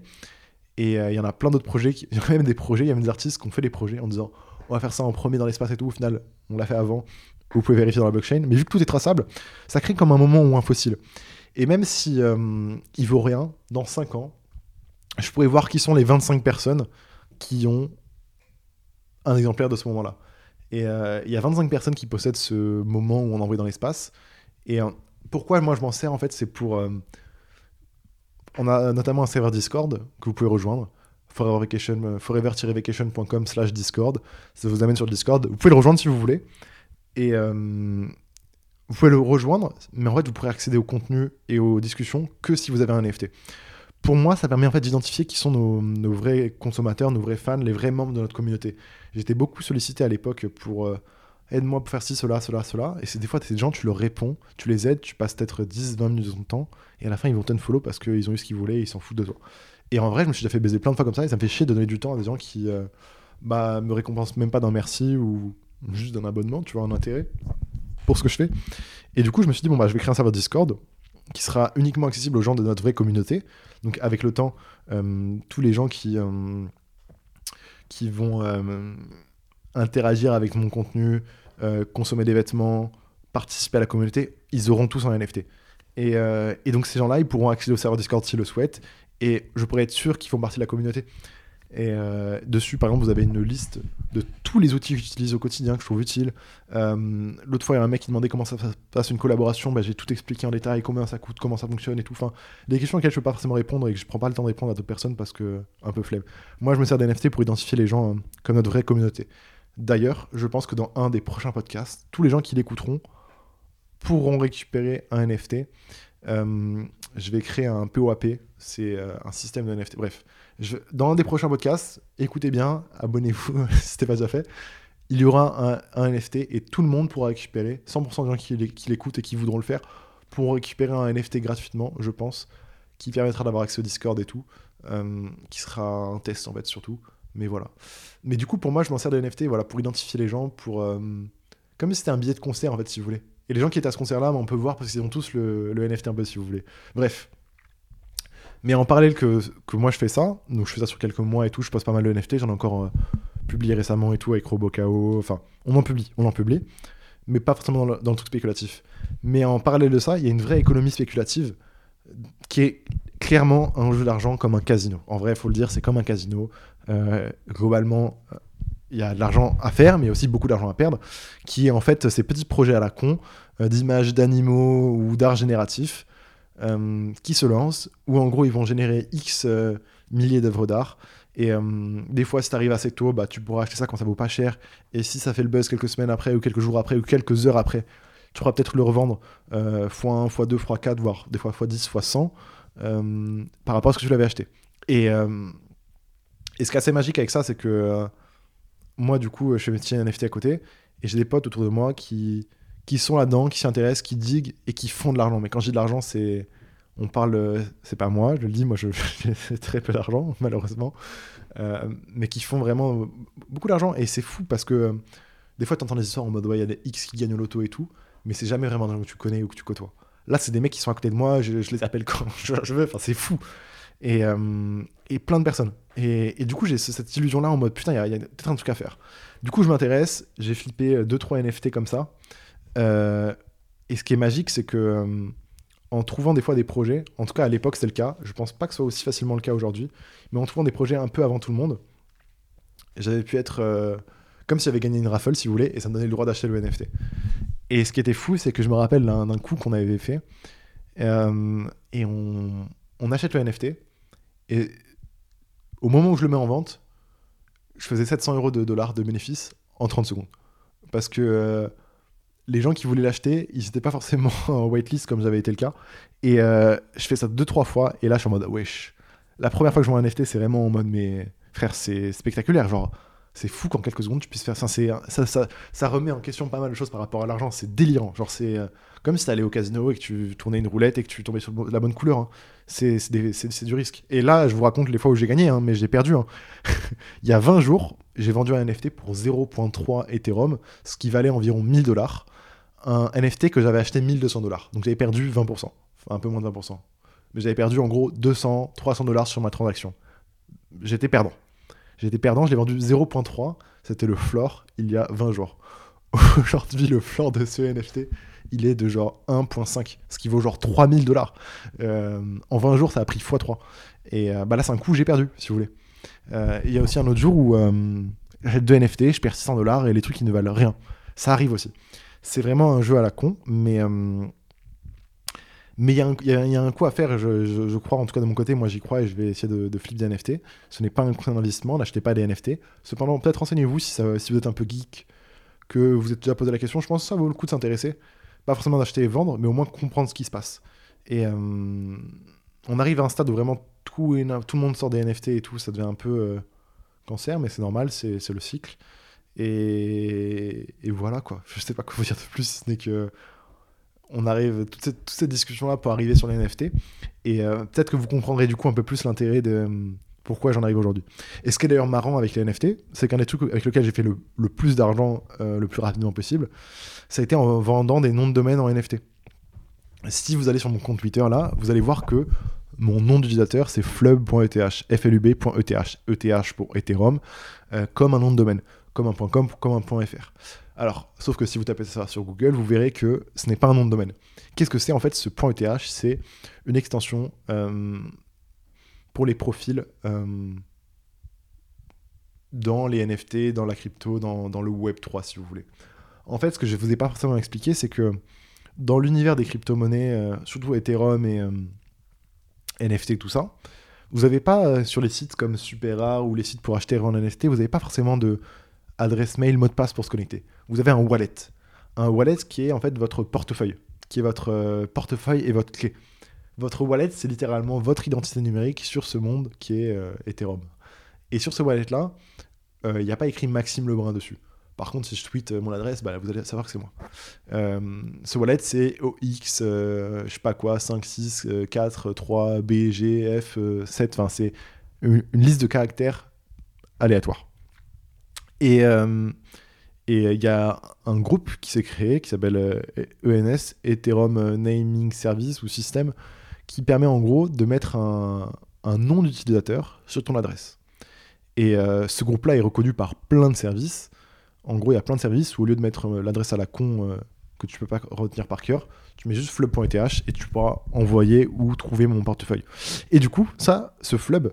Et il y en a plein d'autres projets. [laughs] Il y a même des projets, il y a même des artistes qui ont fait des projets en disant on va faire ça en premier dans l'espace et tout. Au final, on l'a fait avant. Vous pouvez vérifier dans la blockchain. Mais vu que tout est traçable, ça crée comme un moment ou un fossile. Et même si euh, il vaut rien, dans 5 ans, je pourrais voir qui sont les 25 personnes qui ont un exemplaire de ce moment-là. Et euh, il y a 25 personnes qui possèdent ce moment où on envoie dans l'espace. Et euh, pourquoi moi je m'en sers en fait, c'est pour. euh, on a notamment un serveur Discord que vous pouvez rejoindre. Forever Vacation, forever-vacation.com slash Discord. Ça vous amène sur le Discord. Vous pouvez le rejoindre si vous voulez. Et euh, vous pouvez le rejoindre, mais en fait, vous pourrez accéder au contenu et aux discussions que si vous avez un NFT. Pour moi, ça permet en fait d'identifier qui sont nos, vrais consommateurs, nos vrais fans, les vrais membres de notre communauté. J'étais beaucoup sollicité à l'époque pour euh, aide-moi pour faire ci, cela, cela, cela. Et c'est des fois, ces gens, tu leur réponds, tu les aides, tu passes peut-être 10, 20 minutes de ton temps, et à la fin, ils vont follow parce qu'ils ont eu ce qu'ils voulaient et ils s'en foutent de toi. Et en vrai, je me suis déjà fait baiser plein de fois comme ça, et ça me fait chier de donner du temps à des gens qui euh, bah, me récompensent même pas d'un merci ou juste d'un abonnement, tu vois, un intérêt pour ce que je fais. Et du coup, je me suis dit, bon, bah, je vais créer un serveur Discord qui sera uniquement accessible aux gens de notre vraie communauté. Donc, avec le temps, euh, tous les gens qui, euh, qui vont euh, interagir avec mon contenu, consommer des vêtements, participer à la communauté, ils auront tous un NFT. Et, et donc, ces gens-là, ils pourront accéder au serveur Discord s'ils le souhaitent. Et je pourrais être sûr qu'ils font partie de la communauté. Et euh, dessus, par exemple, vous avez une liste de tous les outils que j'utilise au quotidien, que je trouve utiles. Euh, L'autre fois, il y a un mec qui demandait comment ça se passe une collaboration. Bah, J'ai tout expliqué en détail, combien ça coûte, comment ça fonctionne et tout. Enfin, des questions auxquelles je ne peux pas forcément répondre et que je prends pas le temps de répondre à d'autres personnes parce que un peu flemme. Moi, je me sers des NFT pour identifier les gens euh, comme notre vraie communauté. D'ailleurs, je pense que dans un des prochains podcasts, tous les gens qui l'écouteront pourront récupérer un NFT. Euh, je vais créer un POAP, c'est un système de NFT. Bref, dans un des prochains podcasts, écoutez bien, abonnez-vous [laughs] si ce pas déjà fait. Il y aura un, NFT et tout le monde pourra récupérer, 100% des gens qui, l'é- qui l'écoutent et qui voudront le faire, pourront récupérer un NFT gratuitement, je pense, qui permettra d'avoir accès au Discord et tout, euh, qui sera un test en fait surtout. Mais voilà. Mais du coup, pour moi, je m'en sers de NFT voilà, pour identifier les gens, pour, euh, comme si c'était un billet de concert en fait, si vous voulez. Et les gens qui étaient à ce concert-là, on peut voir parce qu'ils ont tous le, le NFT un peu, si vous voulez. Bref. Mais en parallèle que, que moi je fais ça, donc je fais ça sur quelques mois et tout, je poste pas mal de NFT, j'en ai encore euh, publié récemment et tout avec RoboCao, enfin, on en publie, on en publie, mais pas forcément dans le, truc spéculatif. Mais en parallèle de ça, il y a une vraie économie spéculative qui est clairement un jeu d'argent comme un casino. En vrai, il faut le dire, c'est comme un casino. Euh, globalement, euh, il y a de l'argent à faire, mais aussi beaucoup d'argent à perdre, qui est en fait ces petits projets à la con, d'images d'animaux ou d'art génératif, euh, qui se lancent, où en gros ils vont générer X euh, milliers d'œuvres d'art. Et euh, des fois, si tu arrives assez tôt, bah, tu pourras acheter ça quand ça vaut pas cher. Et si ça fait le buzz quelques semaines après, ou quelques jours après, ou quelques heures après, tu pourras peut-être le revendre euh, x1, x2, x4, voire des fois x10, x100 euh, par rapport à ce que tu l'avais acheté. Et, ce qui est assez magique avec ça, c'est que moi, du coup, je fais petits NFT à côté et j'ai des potes autour de moi qui, qui sont là-dedans, qui s'y intéressent, qui diguent et qui font de l'argent. Mais quand je dis de l'argent, c'est. On parle. C'est pas moi, je le dis, moi, je- [laughs] j'ai très peu d'argent, malheureusement. Euh, mais qui font vraiment beaucoup d'argent. Et c'est fou parce que euh, des fois, tu entends des histoires en mode, ouais, il y a des X qui gagnent au loto et tout, mais c'est jamais vraiment des gens que tu connais ou que tu côtoies. Là, c'est des mecs qui sont à côté de moi, je, je les appelle quand [laughs] je, je veux, enfin, c'est fou. Et, euh, et plein de personnes. Et, et du coup, j'ai ce- cette illusion-là en mode, putain, il y a, a peut-être un truc à faire. Du coup, je m'intéresse, j'ai flippé 2-3 NFT comme ça. Euh, et ce qui est magique, c'est que euh, en trouvant des fois des projets, en tout cas à l'époque c'était le cas, je pense pas que ce soit aussi facilement le cas aujourd'hui, mais en trouvant des projets un peu avant tout le monde, j'avais pu être euh, comme si j'avais gagné une raffle, si vous voulez, et ça me donnait le droit d'acheter le NFT. Et ce qui était fou, c'est que je me rappelle d'un coup qu'on avait fait, et on, on achète le NFT, et au moment où je le mets en vente, je faisais 700 euros de dollars de bénéfices en 30 secondes. Parce que les gens qui voulaient l'acheter, ils n'étaient pas forcément [laughs] en waitlist comme j'avais été le cas. Et euh, je fais ça deux, trois fois, et là je suis en mode wesh. La première fois que je vois un NFT, c'est vraiment en mode mais frère, c'est spectaculaire. Genre, c'est fou qu'en quelques secondes tu puisses faire ça. Ça, ça, remet en question pas mal de choses par rapport à l'argent. C'est délirant. Genre, c'est euh, comme si t'allais au casino et que tu tournais une roulette et que tu tombais sur la bonne couleur. hein. C'est du risque. Et là, je vous raconte les fois où j'ai gagné, hein, mais j'ai perdu. hein. [laughs] Il y a 20 jours, j'ai vendu un NFT pour 0.3 Ethereum, ce qui valait environ 1000 dollars. Un NFT que j'avais acheté 1200 dollars. Donc j'avais perdu 20%. Enfin, un peu moins de 20%. Mais j'avais perdu en gros 200, 300 dollars sur ma transaction. J'étais perdant. J'étais perdant, je l'ai vendu 0.3. C'était le floor il y a 20 jours. [laughs] Aujourd'hui, le floor de ce NFT, il est de genre 1.5, ce qui vaut genre 3000 dollars. Euh, en 20 jours, ça a pris x3. Et euh, bah là, c'est un coup, j'ai perdu, si vous voulez. Euh, Il y a aussi un autre jour où j'achète deux NFT, je perds 600 dollars et les trucs, ils ne valent rien. Ça arrive aussi. C'est vraiment un jeu à la con, mais euh, mais il y, y y a un coup à faire, je, je- crois, en tout cas de mon côté, moi j'y crois et je vais essayer de, de flip des NFT. Ce n'est pas un conseil d'investissement, n'achetez pas des NFT. Cependant, peut-être renseignez-vous si, si vous êtes un peu geek, que vous êtes déjà posé la question. Je pense que ça vaut le coup de s'intéresser. Pas forcément d'acheter et vendre, mais au moins comprendre ce qui se passe. Et euh, on arrive à un stade où vraiment tout, tout le monde sort des NFT et tout, ça devient un peu euh, cancer, mais c'est normal, c'est le cycle. Et, voilà quoi. Je sais pas quoi vous dire de plus, si ce n'est que on arrive, toute cette, discussion-là pour arriver sur les NFT. Et euh, peut-être que vous comprendrez du coup un peu plus l'intérêt de euh, pourquoi j'en arrive aujourd'hui. Et ce qui est d'ailleurs marrant avec les NFT, c'est qu'un des trucs avec lequel j'ai fait le, le plus d'argent euh, le plus rapidement possible, ça a été en vendant des noms de domaine en NFT. Si vous allez sur mon compte Twitter là, vous allez voir que mon nom d'utilisateur c'est flub.eth, flub.eth, ETH pour Ethereum, euh, comme un nom de domaine, comme un .com, comme un .fr. Alors, sauf que si vous tapez ça sur Google, vous verrez que ce n'est pas un nom de domaine. Qu'est-ce que c'est en fait ce .eth C'est une extension euh, pour les profils euh, dans les NFT, dans la crypto, dans, le Web 3 si vous voulez. En fait, ce que je ne vous ai pas forcément expliqué, c'est que dans l'univers des crypto-monnaies, euh, surtout Ethereum et NFT, tout ça, vous n'avez pas sur les sites comme SuperRare ou les sites pour acheter en NFT, vous n'avez pas forcément de adresse mail, mot de passe pour se connecter. Vous avez un wallet. Un wallet qui est en fait votre portefeuille, qui est votre euh, portefeuille et votre clé. Votre wallet, c'est littéralement votre identité numérique sur ce monde qui est euh, Ethereum. Et sur ce wallet-là, il n'y a pas écrit Maxime Lebrun dessus. Par contre, si je tweete euh, mon adresse, bah, vous allez savoir que c'est moi. Euh, ce wallet, c'est OX, euh, je sais pas quoi, 5, 6, euh, 4, 3, B, G, F, euh, 7. Enfin, c'est une, une liste de caractères aléatoires. Et, euh, Et il y a un groupe qui s'est créé qui s'appelle ENS, Ethereum Naming Service ou System, qui permet en gros de mettre un, nom d'utilisateur sur ton adresse. Et ce groupe-là est reconnu par plein de services. En gros, il y a plein de services où au lieu de mettre l'adresse à la con que tu peux pas retenir par cœur, tu mets juste flub.eth et tu pourras envoyer ou trouver mon portefeuille. Et du coup, ça, ce flub,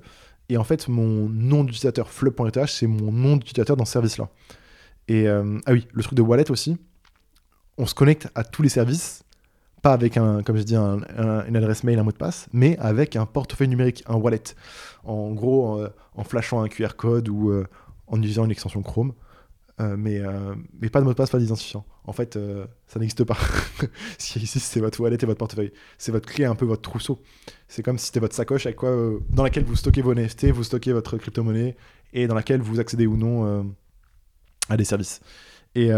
est en fait mon nom d'utilisateur flub.eth, c'est mon nom d'utilisateur dans ce service-là. Et euh, ah oui, le truc de wallet aussi, on se connecte à tous les services, pas avec un, comme je dis, une adresse mail, un mot de passe, mais avec un portefeuille numérique, un wallet. En gros, en, flashant un QR code ou euh, en utilisant une extension Chrome. Euh, mais, euh, mais pas de mot de passe, pas d'identifiant. En fait, euh, ça n'existe pas. [laughs] si ici, c'est votre wallet et votre portefeuille. C'est votre clé, un peu votre trousseau. C'est comme si c'était votre sacoche avec quoi, dans laquelle vous stockez vos NFT, vous stockez votre crypto-monnaie et dans laquelle vous accédez ou non à des services. Et,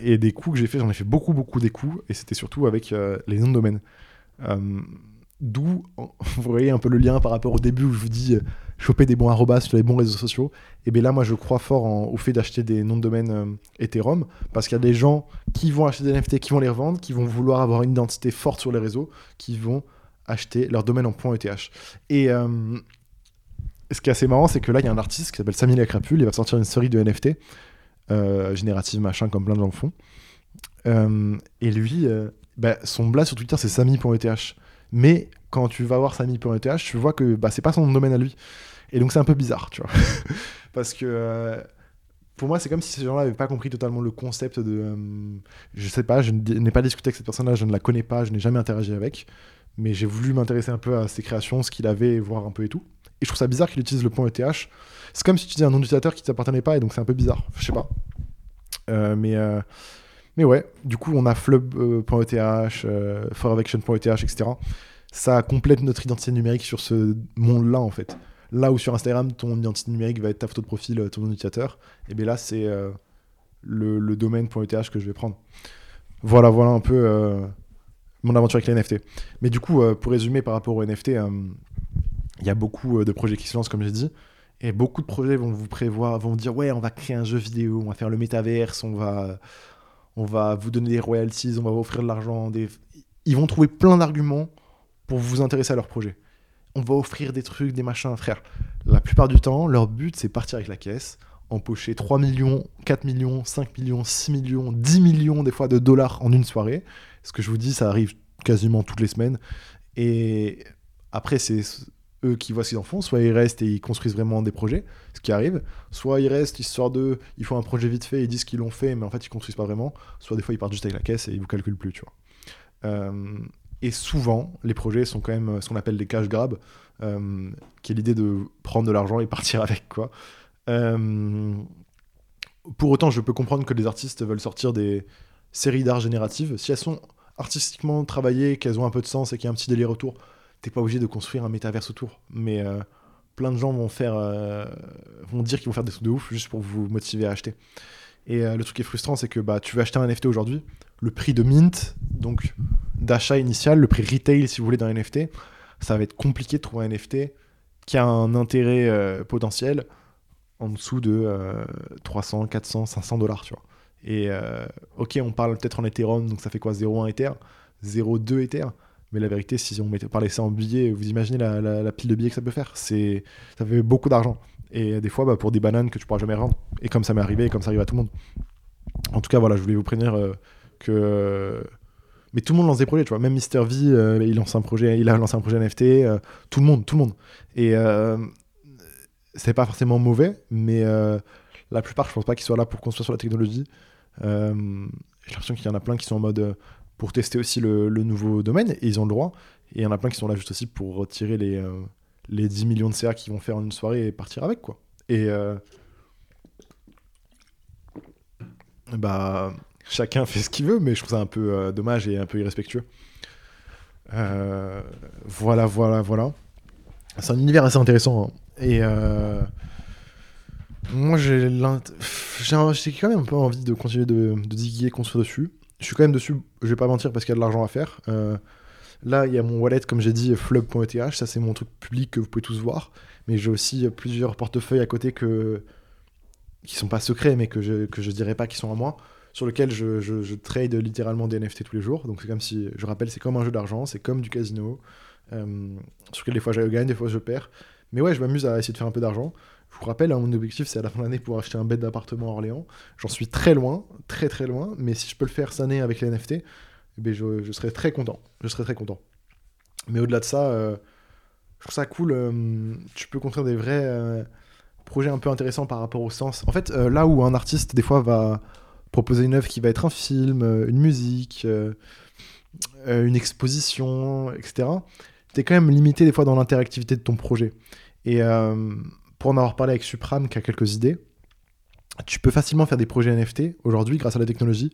et des coups que j'ai fait, j'en ai fait beaucoup, beaucoup des coups, et c'était surtout avec les noms de domaine. D'où, [laughs] vous voyez un peu le lien par rapport au début où je vous dis choper des bons arrobas sur les bons réseaux sociaux. Et bien là, moi, je crois fort au fait d'acheter des noms de domaine euh, Ethereum parce qu'il y a des gens qui vont acheter des NFT, qui vont les revendre, qui vont vouloir avoir une identité forte sur les réseaux, qui vont acheter leur domaine en .eth. Et euh, ce qui est assez marrant, c'est que là, il y a un artiste qui s'appelle Samy Lacrapule, il va sortir une série de NFT, euh, générative machin, comme plein de gens le font. et lui, bah, son blast sur Twitter, c'est Samy.eth. Mais quand tu vas voir Samy.eth, tu vois que bah, c'est pas son domaine à lui. Et donc c'est un peu bizarre, tu vois. [laughs] Parce que euh, pour moi, c'est comme si ces gens-là n'avaient pas compris totalement le concept de. Euh, je sais pas, je n'ai pas discuté avec cette personne-là, je ne la connais pas, je n'ai jamais interagi avec. Mais j'ai voulu m'intéresser un peu à ses créations, ce qu'il avait, voir un peu et tout. Et je trouve ça bizarre qu'il utilise le ETH. C'est comme si tu disais un nom d'utilisateur qui ne t'appartenait pas, et donc c'est un peu bizarre. Je sais pas. Euh, mais. Mais ouais, du coup, on a flub.eth, euh, etc ça complète notre identité numérique sur ce monde-là, en fait. Là où sur Instagram, ton identité numérique va être ta photo de profil, euh, ton utilisateur, et bien là, c'est euh, le, domaine.eth que je vais prendre. Voilà, voilà un peu euh, mon aventure avec les NFT. Mais du coup, pour résumer par rapport aux NFT, il y a beaucoup de projets qui se lancent, comme j'ai dit. Et beaucoup de projets vont vous prévoir, vont dire ouais, on va créer un jeu vidéo, on va faire le métaverse, on va, on va vous donner des royalties, on va vous offrir de l'argent. Ils vont trouver plein d'arguments pour vous intéresser à leur projet. On va offrir des trucs, des machins, frère. La plupart du temps, leur but, c'est partir avec la caisse, empocher 3 millions, 4 millions, 5 millions, 6 millions, 10 millions des fois de dollars en une soirée. Ce que je vous dis, ça arrive quasiment toutes les semaines. Et après, c'est eux qui voient ce qu'ils en font. Soit ils restent et ils construisent vraiment des projets, ce qui arrive. Soit ils restent, histoire de. Ils font un projet vite fait, ils disent qu'ils l'ont fait, mais en fait, ils construisent pas vraiment. Soit des fois, ils partent juste avec la caisse et ils vous calculent plus, tu vois. Euh, et souvent, les projets sont quand même ce qu'on appelle des cash grabs, euh, qui est l'idée de prendre de l'argent et [laughs] partir avec. quoi. Euh, pour autant, je peux comprendre que les artistes veulent sortir des séries d'art génératives. Si elles sont artistiquement travaillées, qu'elles ont un peu de sens et qu'il y a un petit délire autour, t'es pas obligé de construire un métaverse autour. Mais euh, plein de gens vont, faire, vont dire qu'ils vont faire des trucs de ouf juste pour vous motiver à acheter. Et le truc qui est frustrant, c'est que bah, tu veux acheter un NFT aujourd'hui, le prix de mint, donc d'achat initial, le prix retail si vous voulez d'un NFT, ça va être compliqué de trouver un NFT qui a un intérêt euh, potentiel en dessous de 300, 400, 500 dollars, tu vois. Et euh, ok, on parle peut-être en Ethereum, donc ça fait quoi? 0,1 Ether? 0,2 Ether? Mais la vérité, si on parlait ça en billets, vous imaginez la, pile de billets que ça peut faire c'est, Ça fait beaucoup d'argent. Et des fois, bah, pour des bananes que tu pourras jamais rendre. Et comme ça m'est arrivé, et comme ça arrive à tout le monde. En tout cas, voilà, je voulais vous prévenir euh, que mais tout le monde lance des projets, tu vois. Même Mister V, euh, il lance un projet, il a lancé un projet NFT. Euh, tout le monde, tout le monde. Et c'est pas forcément mauvais, mais la plupart, je pense pas qu'ils soient là pour construire sur la technologie. J'ai l'impression qu'il y en a plein qui sont en mode pour tester aussi le, nouveau domaine, et ils ont le droit. Et il y en a plein qui sont là juste aussi pour retirer les, les 10 millions de CA qu'ils vont faire en une soirée et partir avec, quoi. Et bah chacun fait ce qu'il veut, mais je trouve ça un peu euh, dommage et un peu irrespectueux. Euh, voilà, voilà, voilà. C'est un univers assez intéressant. Hein. Et euh, moi, j'ai quand même un peu envie de continuer de, de diguer, construire dessus. Je suis quand même dessus, je vais pas mentir, parce qu'il y a de l'argent à faire. là, il y a mon wallet, comme j'ai dit, flub.eth. Ça, c'est mon truc public que vous pouvez tous voir. Mais j'ai aussi plusieurs portefeuilles à côté que qui sont pas secrets, mais que je, que je dirais pas qui sont à moi, sur lequel je, trade littéralement des NFT tous les jours. Donc c'est comme si, je rappelle, c'est comme un jeu d'argent, c'est comme du casino, euh, sur lequel des fois je gagne, des fois je perds. Mais ouais, je m'amuse à essayer de faire un peu d'argent. Je vous rappelle, hein, mon objectif c'est à la fin de l'année pour acheter un bête d'appartement à Orléans. J'en suis très loin, très très loin, mais si je peux le faire cette année avec les NFT, eh ben, je, je, serai très content. Je serai très content. Mais au-delà de ça, euh, je trouve ça cool. Euh, tu peux construire des vrais euh, projets un peu intéressants par rapport au sens. En fait, là où un artiste, des fois, va proposer une œuvre qui va être un film, une musique, une exposition, etc., tu es quand même limité des fois dans l'interactivité de ton projet. Et pour en avoir parlé avec Supram, qui a quelques idées, tu peux facilement faire des projets NFT aujourd'hui grâce à la technologie,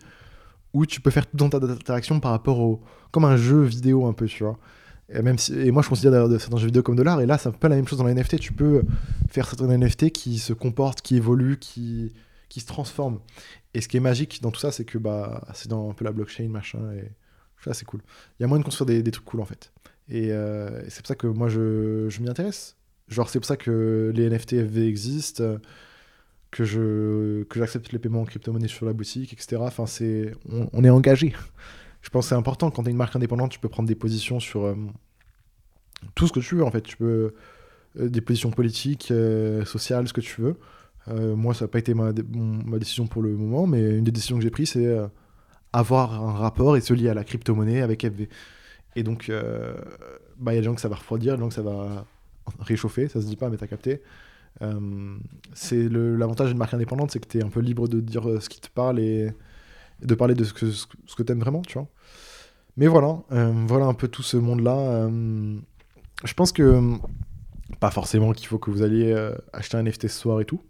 où tu peux faire tout dans ta interaction par rapport au. comme un jeu vidéo un peu, tu vois. Et, moi, je considère certains jeux vidéo comme de l'art, et là, c'est un peu la même chose dans les NFT. Tu peux faire certains NFT qui se comportent, qui évoluent, qui, qui se transforment. Et ce qui est magique dans tout ça, c'est que bah, c'est dans un peu la blockchain, machin, et ça, c'est cool. Il y a moyen de construire des, des trucs cool, en fait. Et, euh, et c'est pour ça que moi, je, je m'y intéresse. Genre, c'est pour ça que les NFT FV existent, que je que j'accepte les paiements en crypto-monnaie sur la boutique, etc. Enfin, c'est on, est engagé. Je pense que c'est important quand tu es une marque indépendante, tu peux prendre des positions sur euh, tout ce que tu veux en fait. Tu peux euh, des positions politiques, euh, sociales, ce que tu veux. Moi, ça n'a pas été ma, ma, décision pour le moment, mais une des décisions que j'ai prises, c'est avoir un rapport et se lier à la crypto-monnaie avec FV. Et donc, il bah, y a des gens que ça va refroidir, des gens que ça va réchauffer, ça se dit pas, mais t'as capté. Euh, c'est l'avantage d'une marque indépendante, c'est que tu es un peu libre de dire ce qui te parle et, de parler de ce que, ce que tu aimes vraiment, tu vois. Mais voilà, euh, voilà un peu tout ce monde-là. Euh, je pense que, pas forcément qu'il faut que vous alliez euh, acheter un NFT ce soir et tout,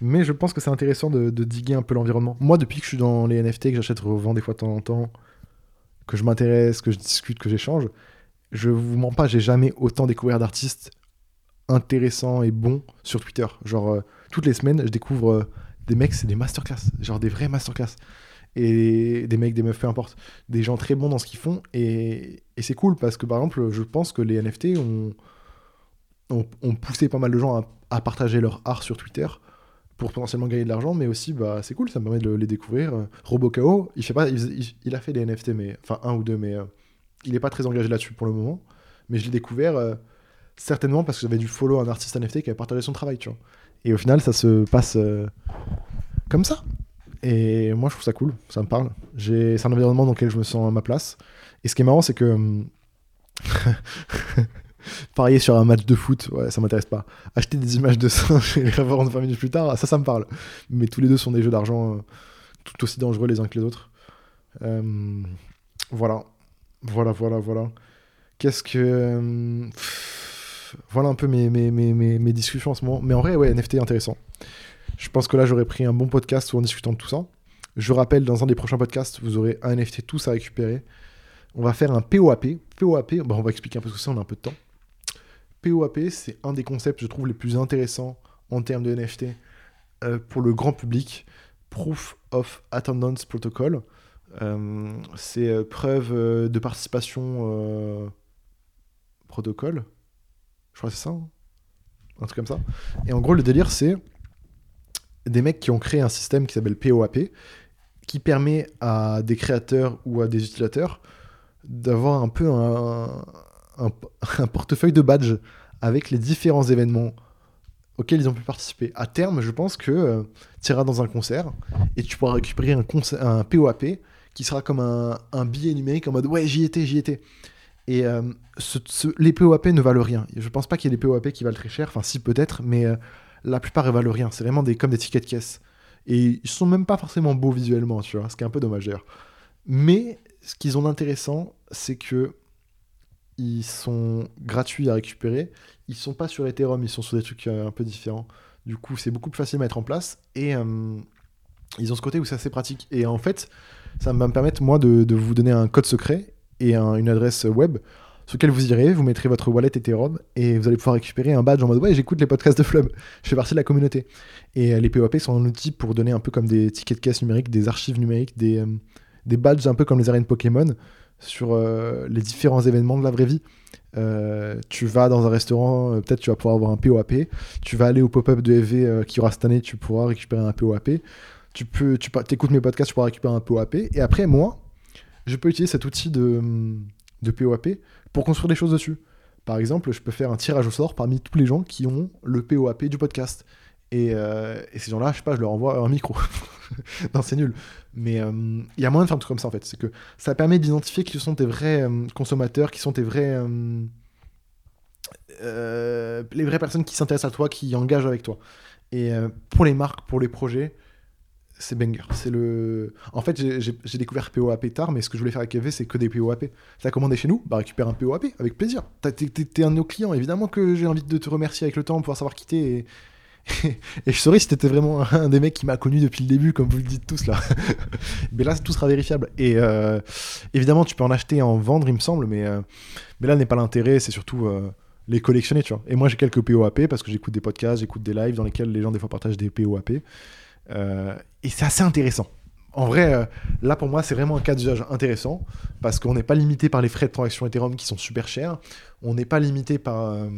mais je pense que c'est intéressant de, de, diguer un peu l'environnement. Moi, depuis que je suis dans les NFT, que j'achète, revends des fois de temps en temps, que je m'intéresse, que je discute, que j'échange, je vous mens pas, j'ai jamais autant découvert d'artistes intéressants et bons sur Twitter. Genre, euh, toutes les semaines, je découvre euh, des mecs, c'est des masterclass, genre des vrais masterclass. Et des mecs, des meufs, peu importe. Des gens très bons dans ce qu'ils font. Et, et c'est cool parce que, par exemple, je pense que les NFT ont, ont, poussé pas mal de gens à, à, partager leur art sur Twitter pour potentiellement gagner de l'argent, mais aussi, bah, c'est cool, ça me permet de les découvrir. Robocao, il, fait pas, il, a fait des NFT, mais, enfin un ou deux, mais euh, il n'est pas très engagé là-dessus pour le moment. Mais je l'ai découvert euh, certainement parce que j'avais dû follow un artiste NFT qui avait partagé son travail, tu vois. Et au final, ça se passe euh, comme ça. Et moi, je trouve ça cool, ça me parle. C'est un environnement dans lequel je me sens à ma place. Et ce qui est marrant, c'est que. hum, [laughs] Parier sur un match de foot, ouais, ça m'intéresse pas. Acheter des images de singes [laughs] et les revendre 20 minutes plus tard, ça, ça me parle. Mais tous les deux sont des jeux d'argent euh, tout aussi dangereux les uns que les autres. Euh, voilà. Voilà, voilà, voilà. Qu'est-ce que. Pff, voilà un peu mes, mes, mes, mes, discussions en ce moment. Mais en vrai, ouais, NFT intéressant. Je pense que là, j'aurais pris un bon podcast en discutant de tout ça. Je rappelle, dans un des prochains podcasts, vous aurez un NFT tous à récupérer. On va faire un POAP. POAP, bah on va expliquer un peu ce que c'est, on a un peu de temps. POAP, c'est un des concepts, je trouve, les plus intéressants en termes de NFT euh, pour le grand public. Proof of Attendance Protocol. Euh, c'est euh, preuve de participation protocole. Je crois que c'est ça. Hein un truc comme ça. Et en gros, le délire, c'est des mecs qui ont créé un système qui s'appelle POAP, qui permet à des créateurs ou à des utilisateurs d'avoir un peu un, un, portefeuille de badges avec les différents événements auxquels ils ont pu participer. À terme, je pense que euh, tu iras dans un concert et tu pourras récupérer un, un POAP qui sera comme un, un, billet numérique en mode ouais, j'y étais, j'y étais. Et euh, les POAP ne valent rien. Je pense pas qu'il y ait des POAP qui valent très cher, enfin si peut-être, mais euh, la plupart ne valent rien. C'est vraiment des, comme des tickets de caisse. Et ils sont même pas forcément beaux visuellement, tu vois, ce qui est un peu dommage. Mais ce qu'ils ont d'intéressant, c'est que ils sont gratuits à récupérer. Ils sont pas sur Ethereum, ils sont sur des trucs euh, un peu différents. Du coup, c'est beaucoup plus facile à mettre en place. Et ils ont ce côté où c'est assez pratique. Et en fait, ça va me permettre, moi, de vous donner un code secret et un, une adresse web sur lequel vous irez, vous mettrez votre wallet Ethereum et vous allez pouvoir récupérer un badge en mode ouais j'écoute les podcasts de Flub, je fais partie de la communauté. Et euh, les POP sont un outil pour donner un peu comme des tickets de caisse numériques, des archives numériques, des, euh, des badges un peu comme les arènes Pokémon sur euh, les différents événements de la vraie vie. Tu vas dans un restaurant, peut-être tu vas pouvoir avoir un POAP. Tu vas aller au pop-up de FV qui aura cette année, tu pourras récupérer un POAP. Tu peux, tu écoutes mes podcasts, tu pourras récupérer un POAP. Et après, moi, je peux utiliser cet outil de, POAP pour construire des choses dessus. Par exemple, je peux faire un tirage au sort parmi tous les gens qui ont le POAP du podcast. Et, et ces gens-là, je sais pas, je leur envoie un micro. [laughs] non, c'est nul. Mais il y a moyen de faire un truc comme ça en fait. C'est que ça permet d'identifier qui sont tes vrais consommateurs, qui sont tes vrais. Euh, les vraies personnes qui s'intéressent à toi, qui engagent avec toi. Et euh, pour les marques, pour les projets, c'est banger. C'est le. En fait, j'ai découvert POAP tard, mais ce que je voulais faire avec EV, c'est que des POAP. T'as commandé chez nous, bah récupère un POAP avec plaisir. T'es un de nos clients, évidemment que j'ai envie de te remercier avec le temps, pour pouvoir savoir quitter. Et, [laughs] je saurais si t'étais vraiment un des mecs qui m'a connu depuis le début, comme vous le dites tous là. [laughs] mais là, tout sera vérifiable. Et euh, évidemment, tu peux en acheter et en vendre, il me semble, mais, mais là n'est pas l'intérêt, c'est surtout les collectionner, tu vois. Et moi, j'ai quelques POAP parce que j'écoute des podcasts, j'écoute des lives dans lesquels les gens, des fois, partagent des POAP. Euh, et c'est assez intéressant. En vrai, euh, là, pour moi, c'est vraiment un cas d'usage intéressant parce qu'on n'est pas limité par les frais de transaction Ethereum qui sont super chers. On n'est pas limité par. Euh,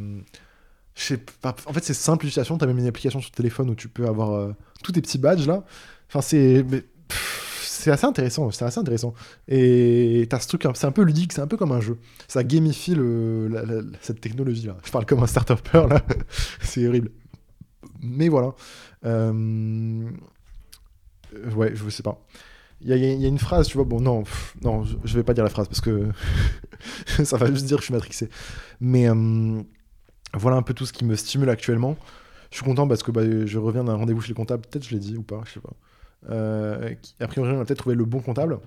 en fait, c'est simple l'utilisation. Tu as même une application sur téléphone où tu peux avoir tous tes petits badges là. Enfin, c'est assez intéressant, c'est assez intéressant. Et t'as ce truc, c'est un peu ludique, c'est un peu comme un jeu. Ça gamifie cette technologie-là. Je parle comme un start-upper, là. [laughs] c'est horrible. Mais voilà. Euh, ouais, je sais pas. Il y, a une phrase, tu vois, bon, non, non, je vais pas dire la phrase parce que [laughs] ça va juste dire que je suis matrixé. Mais euh, voilà un peu tout ce qui me stimule actuellement. Je suis content parce que bah, je reviens d'un rendez-vous chez les comptables. Peut-être je l'ai dit ou pas, je sais pas. Euh, a priori, on a peut-être trouvé le bon comptable.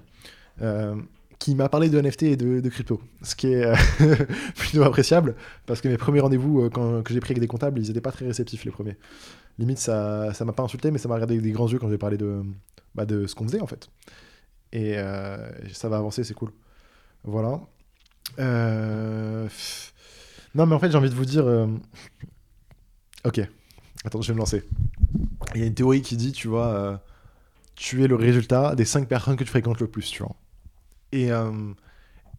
Euh, qui m'a parlé de NFT et de, crypto, ce qui est euh, [laughs] plutôt appréciable, parce que mes premiers rendez-vous que j'ai pris avec des comptables, ils n'étaient pas très réceptifs les premiers. Limite, ça ça m'a pas insulté, mais ça m'a regardé avec des grands yeux quand j'ai parlé de, bah, de ce qu'on faisait en fait. Et ça va avancer, c'est cool. Voilà. Non, mais en fait, j'ai envie de vous dire. Ok, attends, je vais me lancer. Il y a une théorie qui dit, tu vois tu es le résultat des cinq personnes que tu fréquentes le plus, tu vois. Et, euh,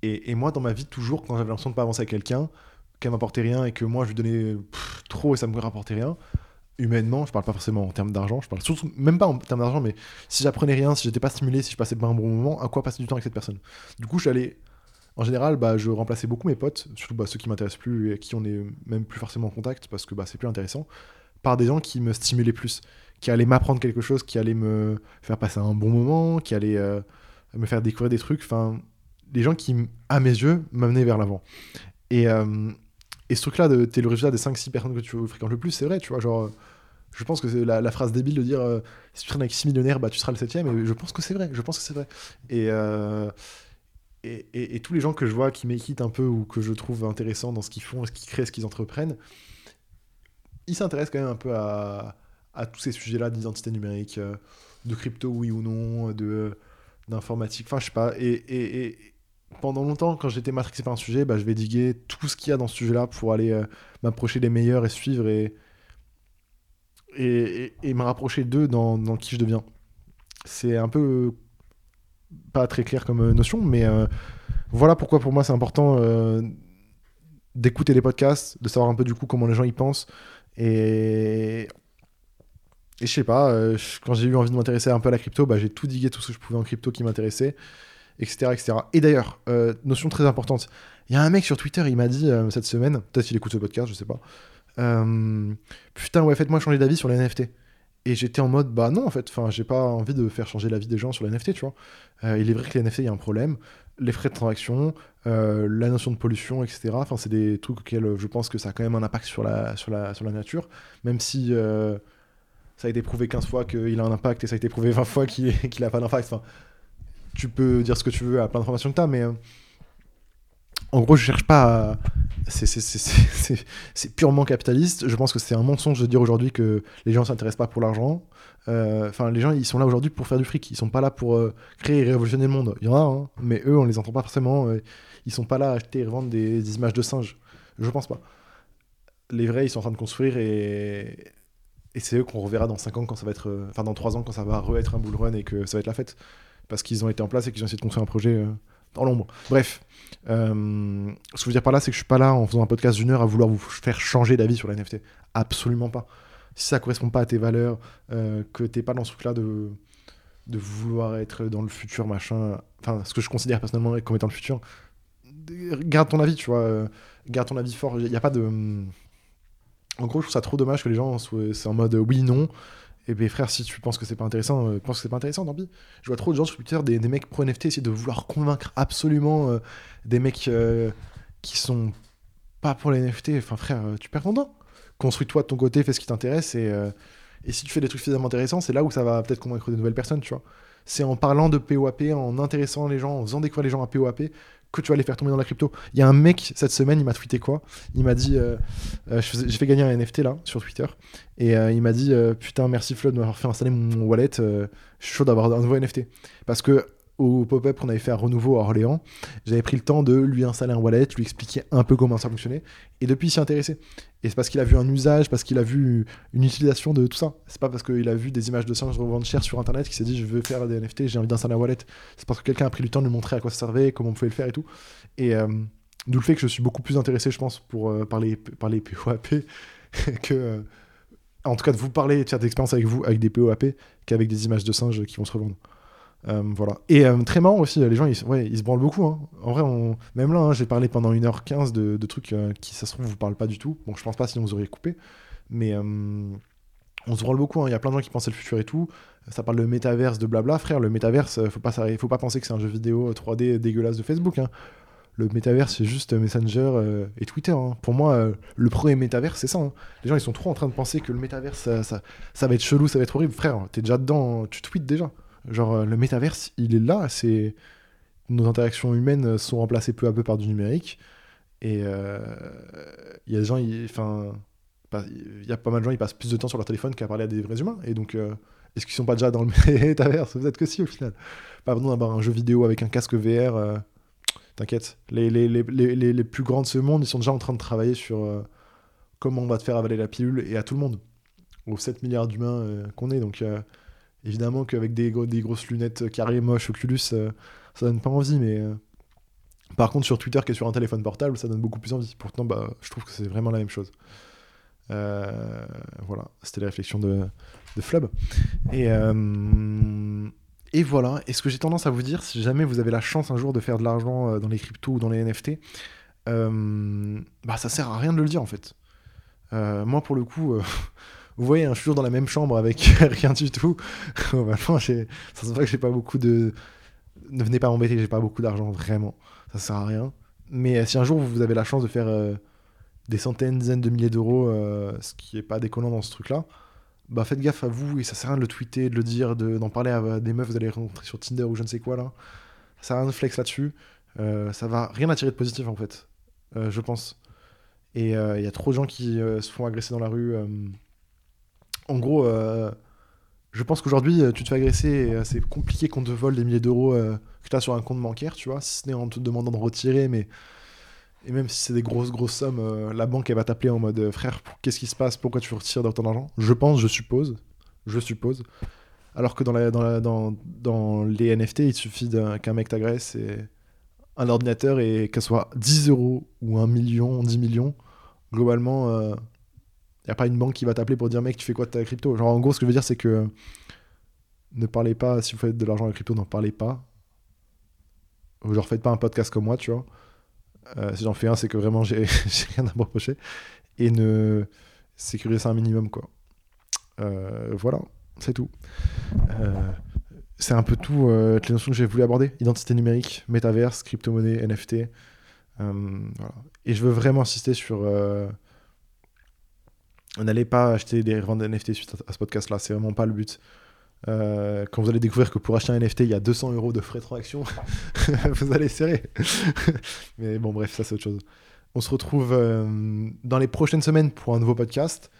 et, et, moi, dans ma vie, toujours, quand j'avais l'impression de pas avancer avec quelqu'un, qu'elle m'apportait rien et que moi, je lui donnais trop et ça me rapportait rien, humainement, je parle pas forcément en termes d'argent, je parle surtout, même pas en termes d'argent, mais si j'apprenais rien, si j'étais pas stimulé, si je passais pas un bon moment, à quoi passer du temps avec cette personne? Du coup, j'allais. En général, bah, je remplaçais beaucoup mes potes, surtout bah, ceux qui m'intéressent plus et qui on est même plus forcément en contact parce que bah, c'est plus intéressant, par des gens qui me stimulaient plus qui allait m'apprendre quelque chose, qui allait me faire passer un bon moment, qui allait euh, me faire découvrir des trucs. Enfin, des gens qui, à mes yeux, m'amenaient vers l'avant. Et, euh, et ce truc-là, t'es le résultat des 5-6 personnes que tu fréquentes le plus, c'est vrai, tu vois. Genre, je pense que c'est la, phrase débile de dire euh, si tu traînes avec 6 millionnaires, bah, tu seras le 7 Et je pense que c'est vrai, je pense que c'est vrai. Et, et, et, tous les gens que je vois qui m'équitent un peu ou que je trouve intéressants dans ce qu'ils font, ce qu'ils créent, ce qu'ils entreprennent, ils s'intéressent quand même un peu à, à tous ces sujets-là d'identité numérique, euh, de crypto, oui ou non, de d'informatique, enfin je sais pas. Et, et, pendant longtemps, quand j'étais matrixé par un sujet, bah, je vais diguer tout ce qu'il y a dans ce sujet-là pour aller euh, m'approcher des meilleurs et suivre et, et, et me rapprocher d'eux dans, dans, qui je deviens. C'est un peu pas très clair comme euh, notion, mais voilà pourquoi pour moi c'est important d'écouter les podcasts, de savoir un peu du coup comment les gens y pensent. Et et je sais pas, euh, quand j'ai eu envie de m'intéresser un peu à la crypto, bah, j'ai tout digué tout ce que je pouvais en crypto qui m'intéressait, etc., etc. Et d'ailleurs, euh, notion très importante, il y a un mec sur Twitter, il m'a dit euh, cette semaine, peut-être qu'il écoute ce podcast, je sais pas, putain, ouais, faites-moi changer d'avis sur les NFT. Et j'étais en mode, bah non, en fait, enfin, j'ai pas envie de faire changer la vie des gens sur les NFT, tu vois. il est vrai que les NFT, il y a un problème. Les frais de transaction, la notion de pollution, etc. Enfin, c'est des trucs auxquels je pense que ça a quand même un impact sur la, sur la, sur la nature. Même si ça a été prouvé 15 fois qu'il a un impact et ça a été prouvé 20 fois qu'il n'a [laughs] pas d'impact. Enfin, tu peux dire ce que tu veux à plein d'informations que tu as, mais euh, en gros, je cherche pas à... [laughs] C'est purement capitaliste. Je pense que c'est un mensonge de dire aujourd'hui que les gens s'intéressent pas pour l'argent. Euh, enfin, les gens, ils sont là aujourd'hui pour faire du fric. Ils sont pas là pour euh, créer et révolutionner le monde. Il y en a, hein, mais eux, on les entend pas forcément. ils sont pas là à acheter et revendre des, des images de singes. Je pense pas. Les vrais, ils sont en train de construire et et c'est eux qu'on reverra dans 5 ans quand ça va être. Euh, enfin, dans 3 ans quand ça va re-être un bull run et que ça va être la fête. Parce qu'ils ont été en place et qu'ils ont essayé de construire un projet euh, dans l'ombre. Bref, euh, ce que je veux dire par là, c'est que je suis pas là en faisant un podcast d'une heure à vouloir vous faire changer d'avis sur la NFT. Absolument pas. Si ça correspond pas à tes valeurs, euh, que t'es pas dans ce truc-là de, de vouloir être dans le futur, machin, enfin, ce que je considère personnellement comme étant le futur, garde ton avis, tu vois, garde ton avis fort. Il n'y a pas de. En gros, je trouve ça trop dommage que les gens soient. En mode oui, non. Et ben frère, si tu penses que c'est pas intéressant, euh, pense que c'est pas intéressant, tant pis. Je vois trop de gens sur Twitter, des, mecs pro NFT essayer de vouloir convaincre absolument euh, des mecs euh, qui sont pas pour les NFT. Enfin frère, euh, tu perds ton temps. Construis-toi de ton côté, fais ce qui t'intéresse et, euh, et si tu fais des trucs suffisamment intéressants, c'est là où ça va peut-être convaincre de nouvelles personnes, tu vois. C'est en parlant de POAP, en intéressant les gens, en faisant découvrir les gens à POAP que tu vas les faire tomber dans la crypto. Il y a un mec cette semaine, il m'a tweeté quoi? Il m'a dit, euh, euh, j'ai fait gagner un NFT là sur Twitter, et euh, il m'a dit euh, putain merci Flo de m'avoir fait installer mon wallet, euh, je suis chaud d'avoir un nouveau NFT. Parce que au pop-up qu'on avait fait à renouveau à Orléans, j'avais pris le temps de lui installer un wallet, lui expliquer un peu comment ça fonctionnait, et depuis il s'y intéressait. Et c'est parce qu'il a vu un usage, parce qu'il a vu une utilisation de tout ça. C'est pas parce qu'il a vu des images de singes revendre cher sur internet qu'il s'est dit je veux faire des NFT, j'ai envie d'installer un wallet. C'est parce que quelqu'un a pris le temps de lui montrer à quoi ça servait, comment on pouvait le faire et tout. Et euh, d'où le fait que je suis beaucoup plus intéressé, je pense, pour, euh, par, les, POAP [laughs] que. euh, en tout cas, de vous parler et de faire des expériences avec vous, avec des POAP, qu'avec des images de singes qui vont se revendre. Euh, voilà. Et euh, très marrant aussi, les gens, ils, ouais, ils se branlent beaucoup. hein. En vrai, même là, hein, j'ai parlé pendant 1h15 de, de trucs euh, qui, ça se trouve, vous parlent pas du tout. Bon, je pense pas, sinon vous auriez coupé. Mais euh, on se branle beaucoup. hein. Il y a plein de gens qui pensent le futur et tout. Ça parle de métaverse, de blabla. Frère, le métaverse, faut pas, faut pas penser que c'est un jeu vidéo 3D dégueulasse de Facebook. Le métaverse, c'est juste Messenger et Twitter. Pour moi, le premier métaverse, c'est ça. Les gens, ils sont trop en train de penser que le métaverse, ça, ça, ça va être chelou, ça va être horrible. Frère, t'es déjà dedans, tu tweets déjà. Genre, euh, le métaverse, il est là. C'est nos interactions humaines euh, sont remplacées peu à peu par du numérique. Et euh, il y a des gens, enfin, il y a pas mal de gens, ils passent plus de temps sur leur téléphone qu'à parler à des vrais humains. Et donc, euh, est-ce qu'ils sont pas déjà dans le [laughs] métaverse? Peut-être que si, au final. Pas besoin d'avoir un jeu vidéo avec un casque VR. euh, T'inquiète. Les, les, les, les, plus grands de ce monde, ils sont déjà en train de travailler sur euh, comment on va te faire avaler la pilule et à tout le monde. Aux 7 milliards d'humains euh, qu'on est. Donc, euh, évidemment qu'avec des, gros- des grosses lunettes carrées moches Oculus, euh, ça donne pas envie. Mais euh, par contre, sur Twitter, qui est sur un téléphone portable, ça donne beaucoup plus envie. Pourtant, bah, je trouve que c'est vraiment la même chose. Euh, voilà, c'était les réflexions de, de Flub. Et, euh, et voilà, et ce que j'ai tendance à vous dire, si jamais vous avez la chance un jour de faire de l'argent dans les cryptos ou dans les NFT, bah ça sert à rien de le dire en fait. Moi pour le coup, vous voyez, hein, je suis toujours dans la même chambre avec [laughs] rien du tout. [laughs] Vraiment, j'ai- ça se voit que j'ai pas beaucoup de. Ne venez pas m'embêter, j'ai pas beaucoup d'argent, vraiment. Ça sert à rien. Mais euh, si un jour vous avez la chance de faire euh, des centaines, dizaines de milliers d'euros, euh, ce qui est pas déconnant dans ce truc-là, bah faites gaffe à vous et ça sert à rien de le tweeter, de le dire, de- d'en parler à des meufs, vous allez rencontrer sur Tinder ou je ne sais quoi là. Ça sert à rien de flex là-dessus. Euh, ça va rien attirer de positif en fait, je pense. Et il y a trop de gens qui se font agresser dans la rue. En gros, euh, je pense qu'aujourd'hui, euh, tu te fais agresser euh, c'est compliqué qu'on te vole des milliers d'euros que tu as sur un compte bancaire, tu vois, si ce n'est en te demandant de retirer, mais. Et même si c'est des grosses, grosses sommes, la banque, elle va t'appeler en mode frère, qu'est-ce qui se passe? Pourquoi tu retires dans ton argent? Je pense, je suppose. Je suppose. Alors que dans, la, les NFT, il suffit qu'un mec t'agresse et un ordinateur et qu'elle soit 10 euros ou 1 million, 10 millions, globalement, il n'y a pas une banque qui va t'appeler pour dire mec, tu fais quoi de ta crypto? Genre, en gros, ce que je veux dire, c'est que ne parlez pas, si vous faites de l'argent avec crypto, n'en parlez pas. Genre, faites pas un podcast comme moi, tu vois. Euh, si j'en fais un, c'est que vraiment, [laughs] j'ai rien à me reprocher. Et ne sécurisez ça un minimum, quoi. Euh, voilà, c'est tout. Euh, c'est un peu tout les notions que j'ai voulu aborder. Identité numérique, métaverse, crypto-monnaie, NFT. Et je veux vraiment insister sur... N'allez pas acheter des reventes NFT suite à, ce podcast-là, c'est vraiment pas le but. Euh, quand vous allez découvrir que pour acheter un NFT, il y a 200 euros de frais de transaction, [laughs] vous allez serrer. [laughs] Mais bon, bref, ça c'est autre chose. On se retrouve euh, dans les prochaines semaines pour un nouveau podcast.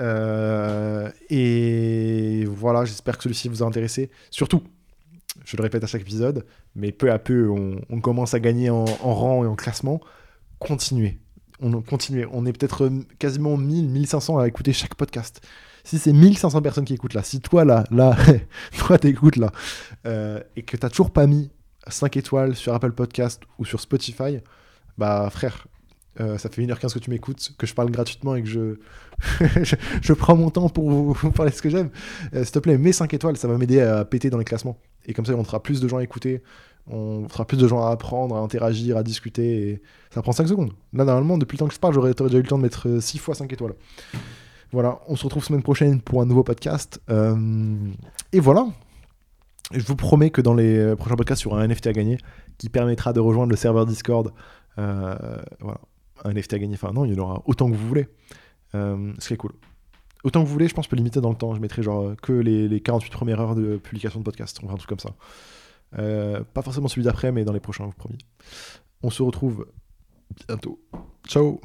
Euh, et voilà, j'espère que celui-ci vous a intéressé. Surtout, je le répète à chaque épisode, mais peu à peu, on, on commence à gagner en, en rang et en classement. Continuez. On continue. On est peut-être euh, quasiment 1000, 1500 à écouter chaque podcast. Si c'est 1500 personnes qui écoutent là, si toi là, [laughs] toi t'écoutes là, euh, et que t'as toujours pas mis 5 étoiles sur Apple Podcast ou sur Spotify, bah frère, euh, ça fait 1h15 que tu m'écoutes, que je parle gratuitement et que je, [laughs] je, prends mon temps pour vous, [laughs] parler de ce que j'aime. S'il te plaît, mets 5 étoiles, ça va m'aider à péter dans les classements. Et comme ça, on fera plus de gens à écouter, on fera plus de gens à apprendre, à interagir, à discuter. Ça prend 5 secondes. Là, normalement, depuis le temps que je parle, j'aurais déjà eu le temps de mettre 6 fois 5 étoiles. Voilà, on se retrouve semaine prochaine pour un nouveau podcast. et voilà, je vous promets que dans les euh, prochains podcasts, il y aura un NFT à gagner qui permettra de rejoindre le serveur Discord. Euh, voilà, un NFT à gagner. Enfin, non, il y en aura autant que vous voulez. Euh, ce qui est cool. Autant que vous voulez, je pense, peut limiter dans le temps. Je mettrai genre que les, 48 premières heures de publication de podcast. On va un truc comme ça. Pas forcément celui d'après, mais dans les prochains, vous promis. On se retrouve bientôt. Ciao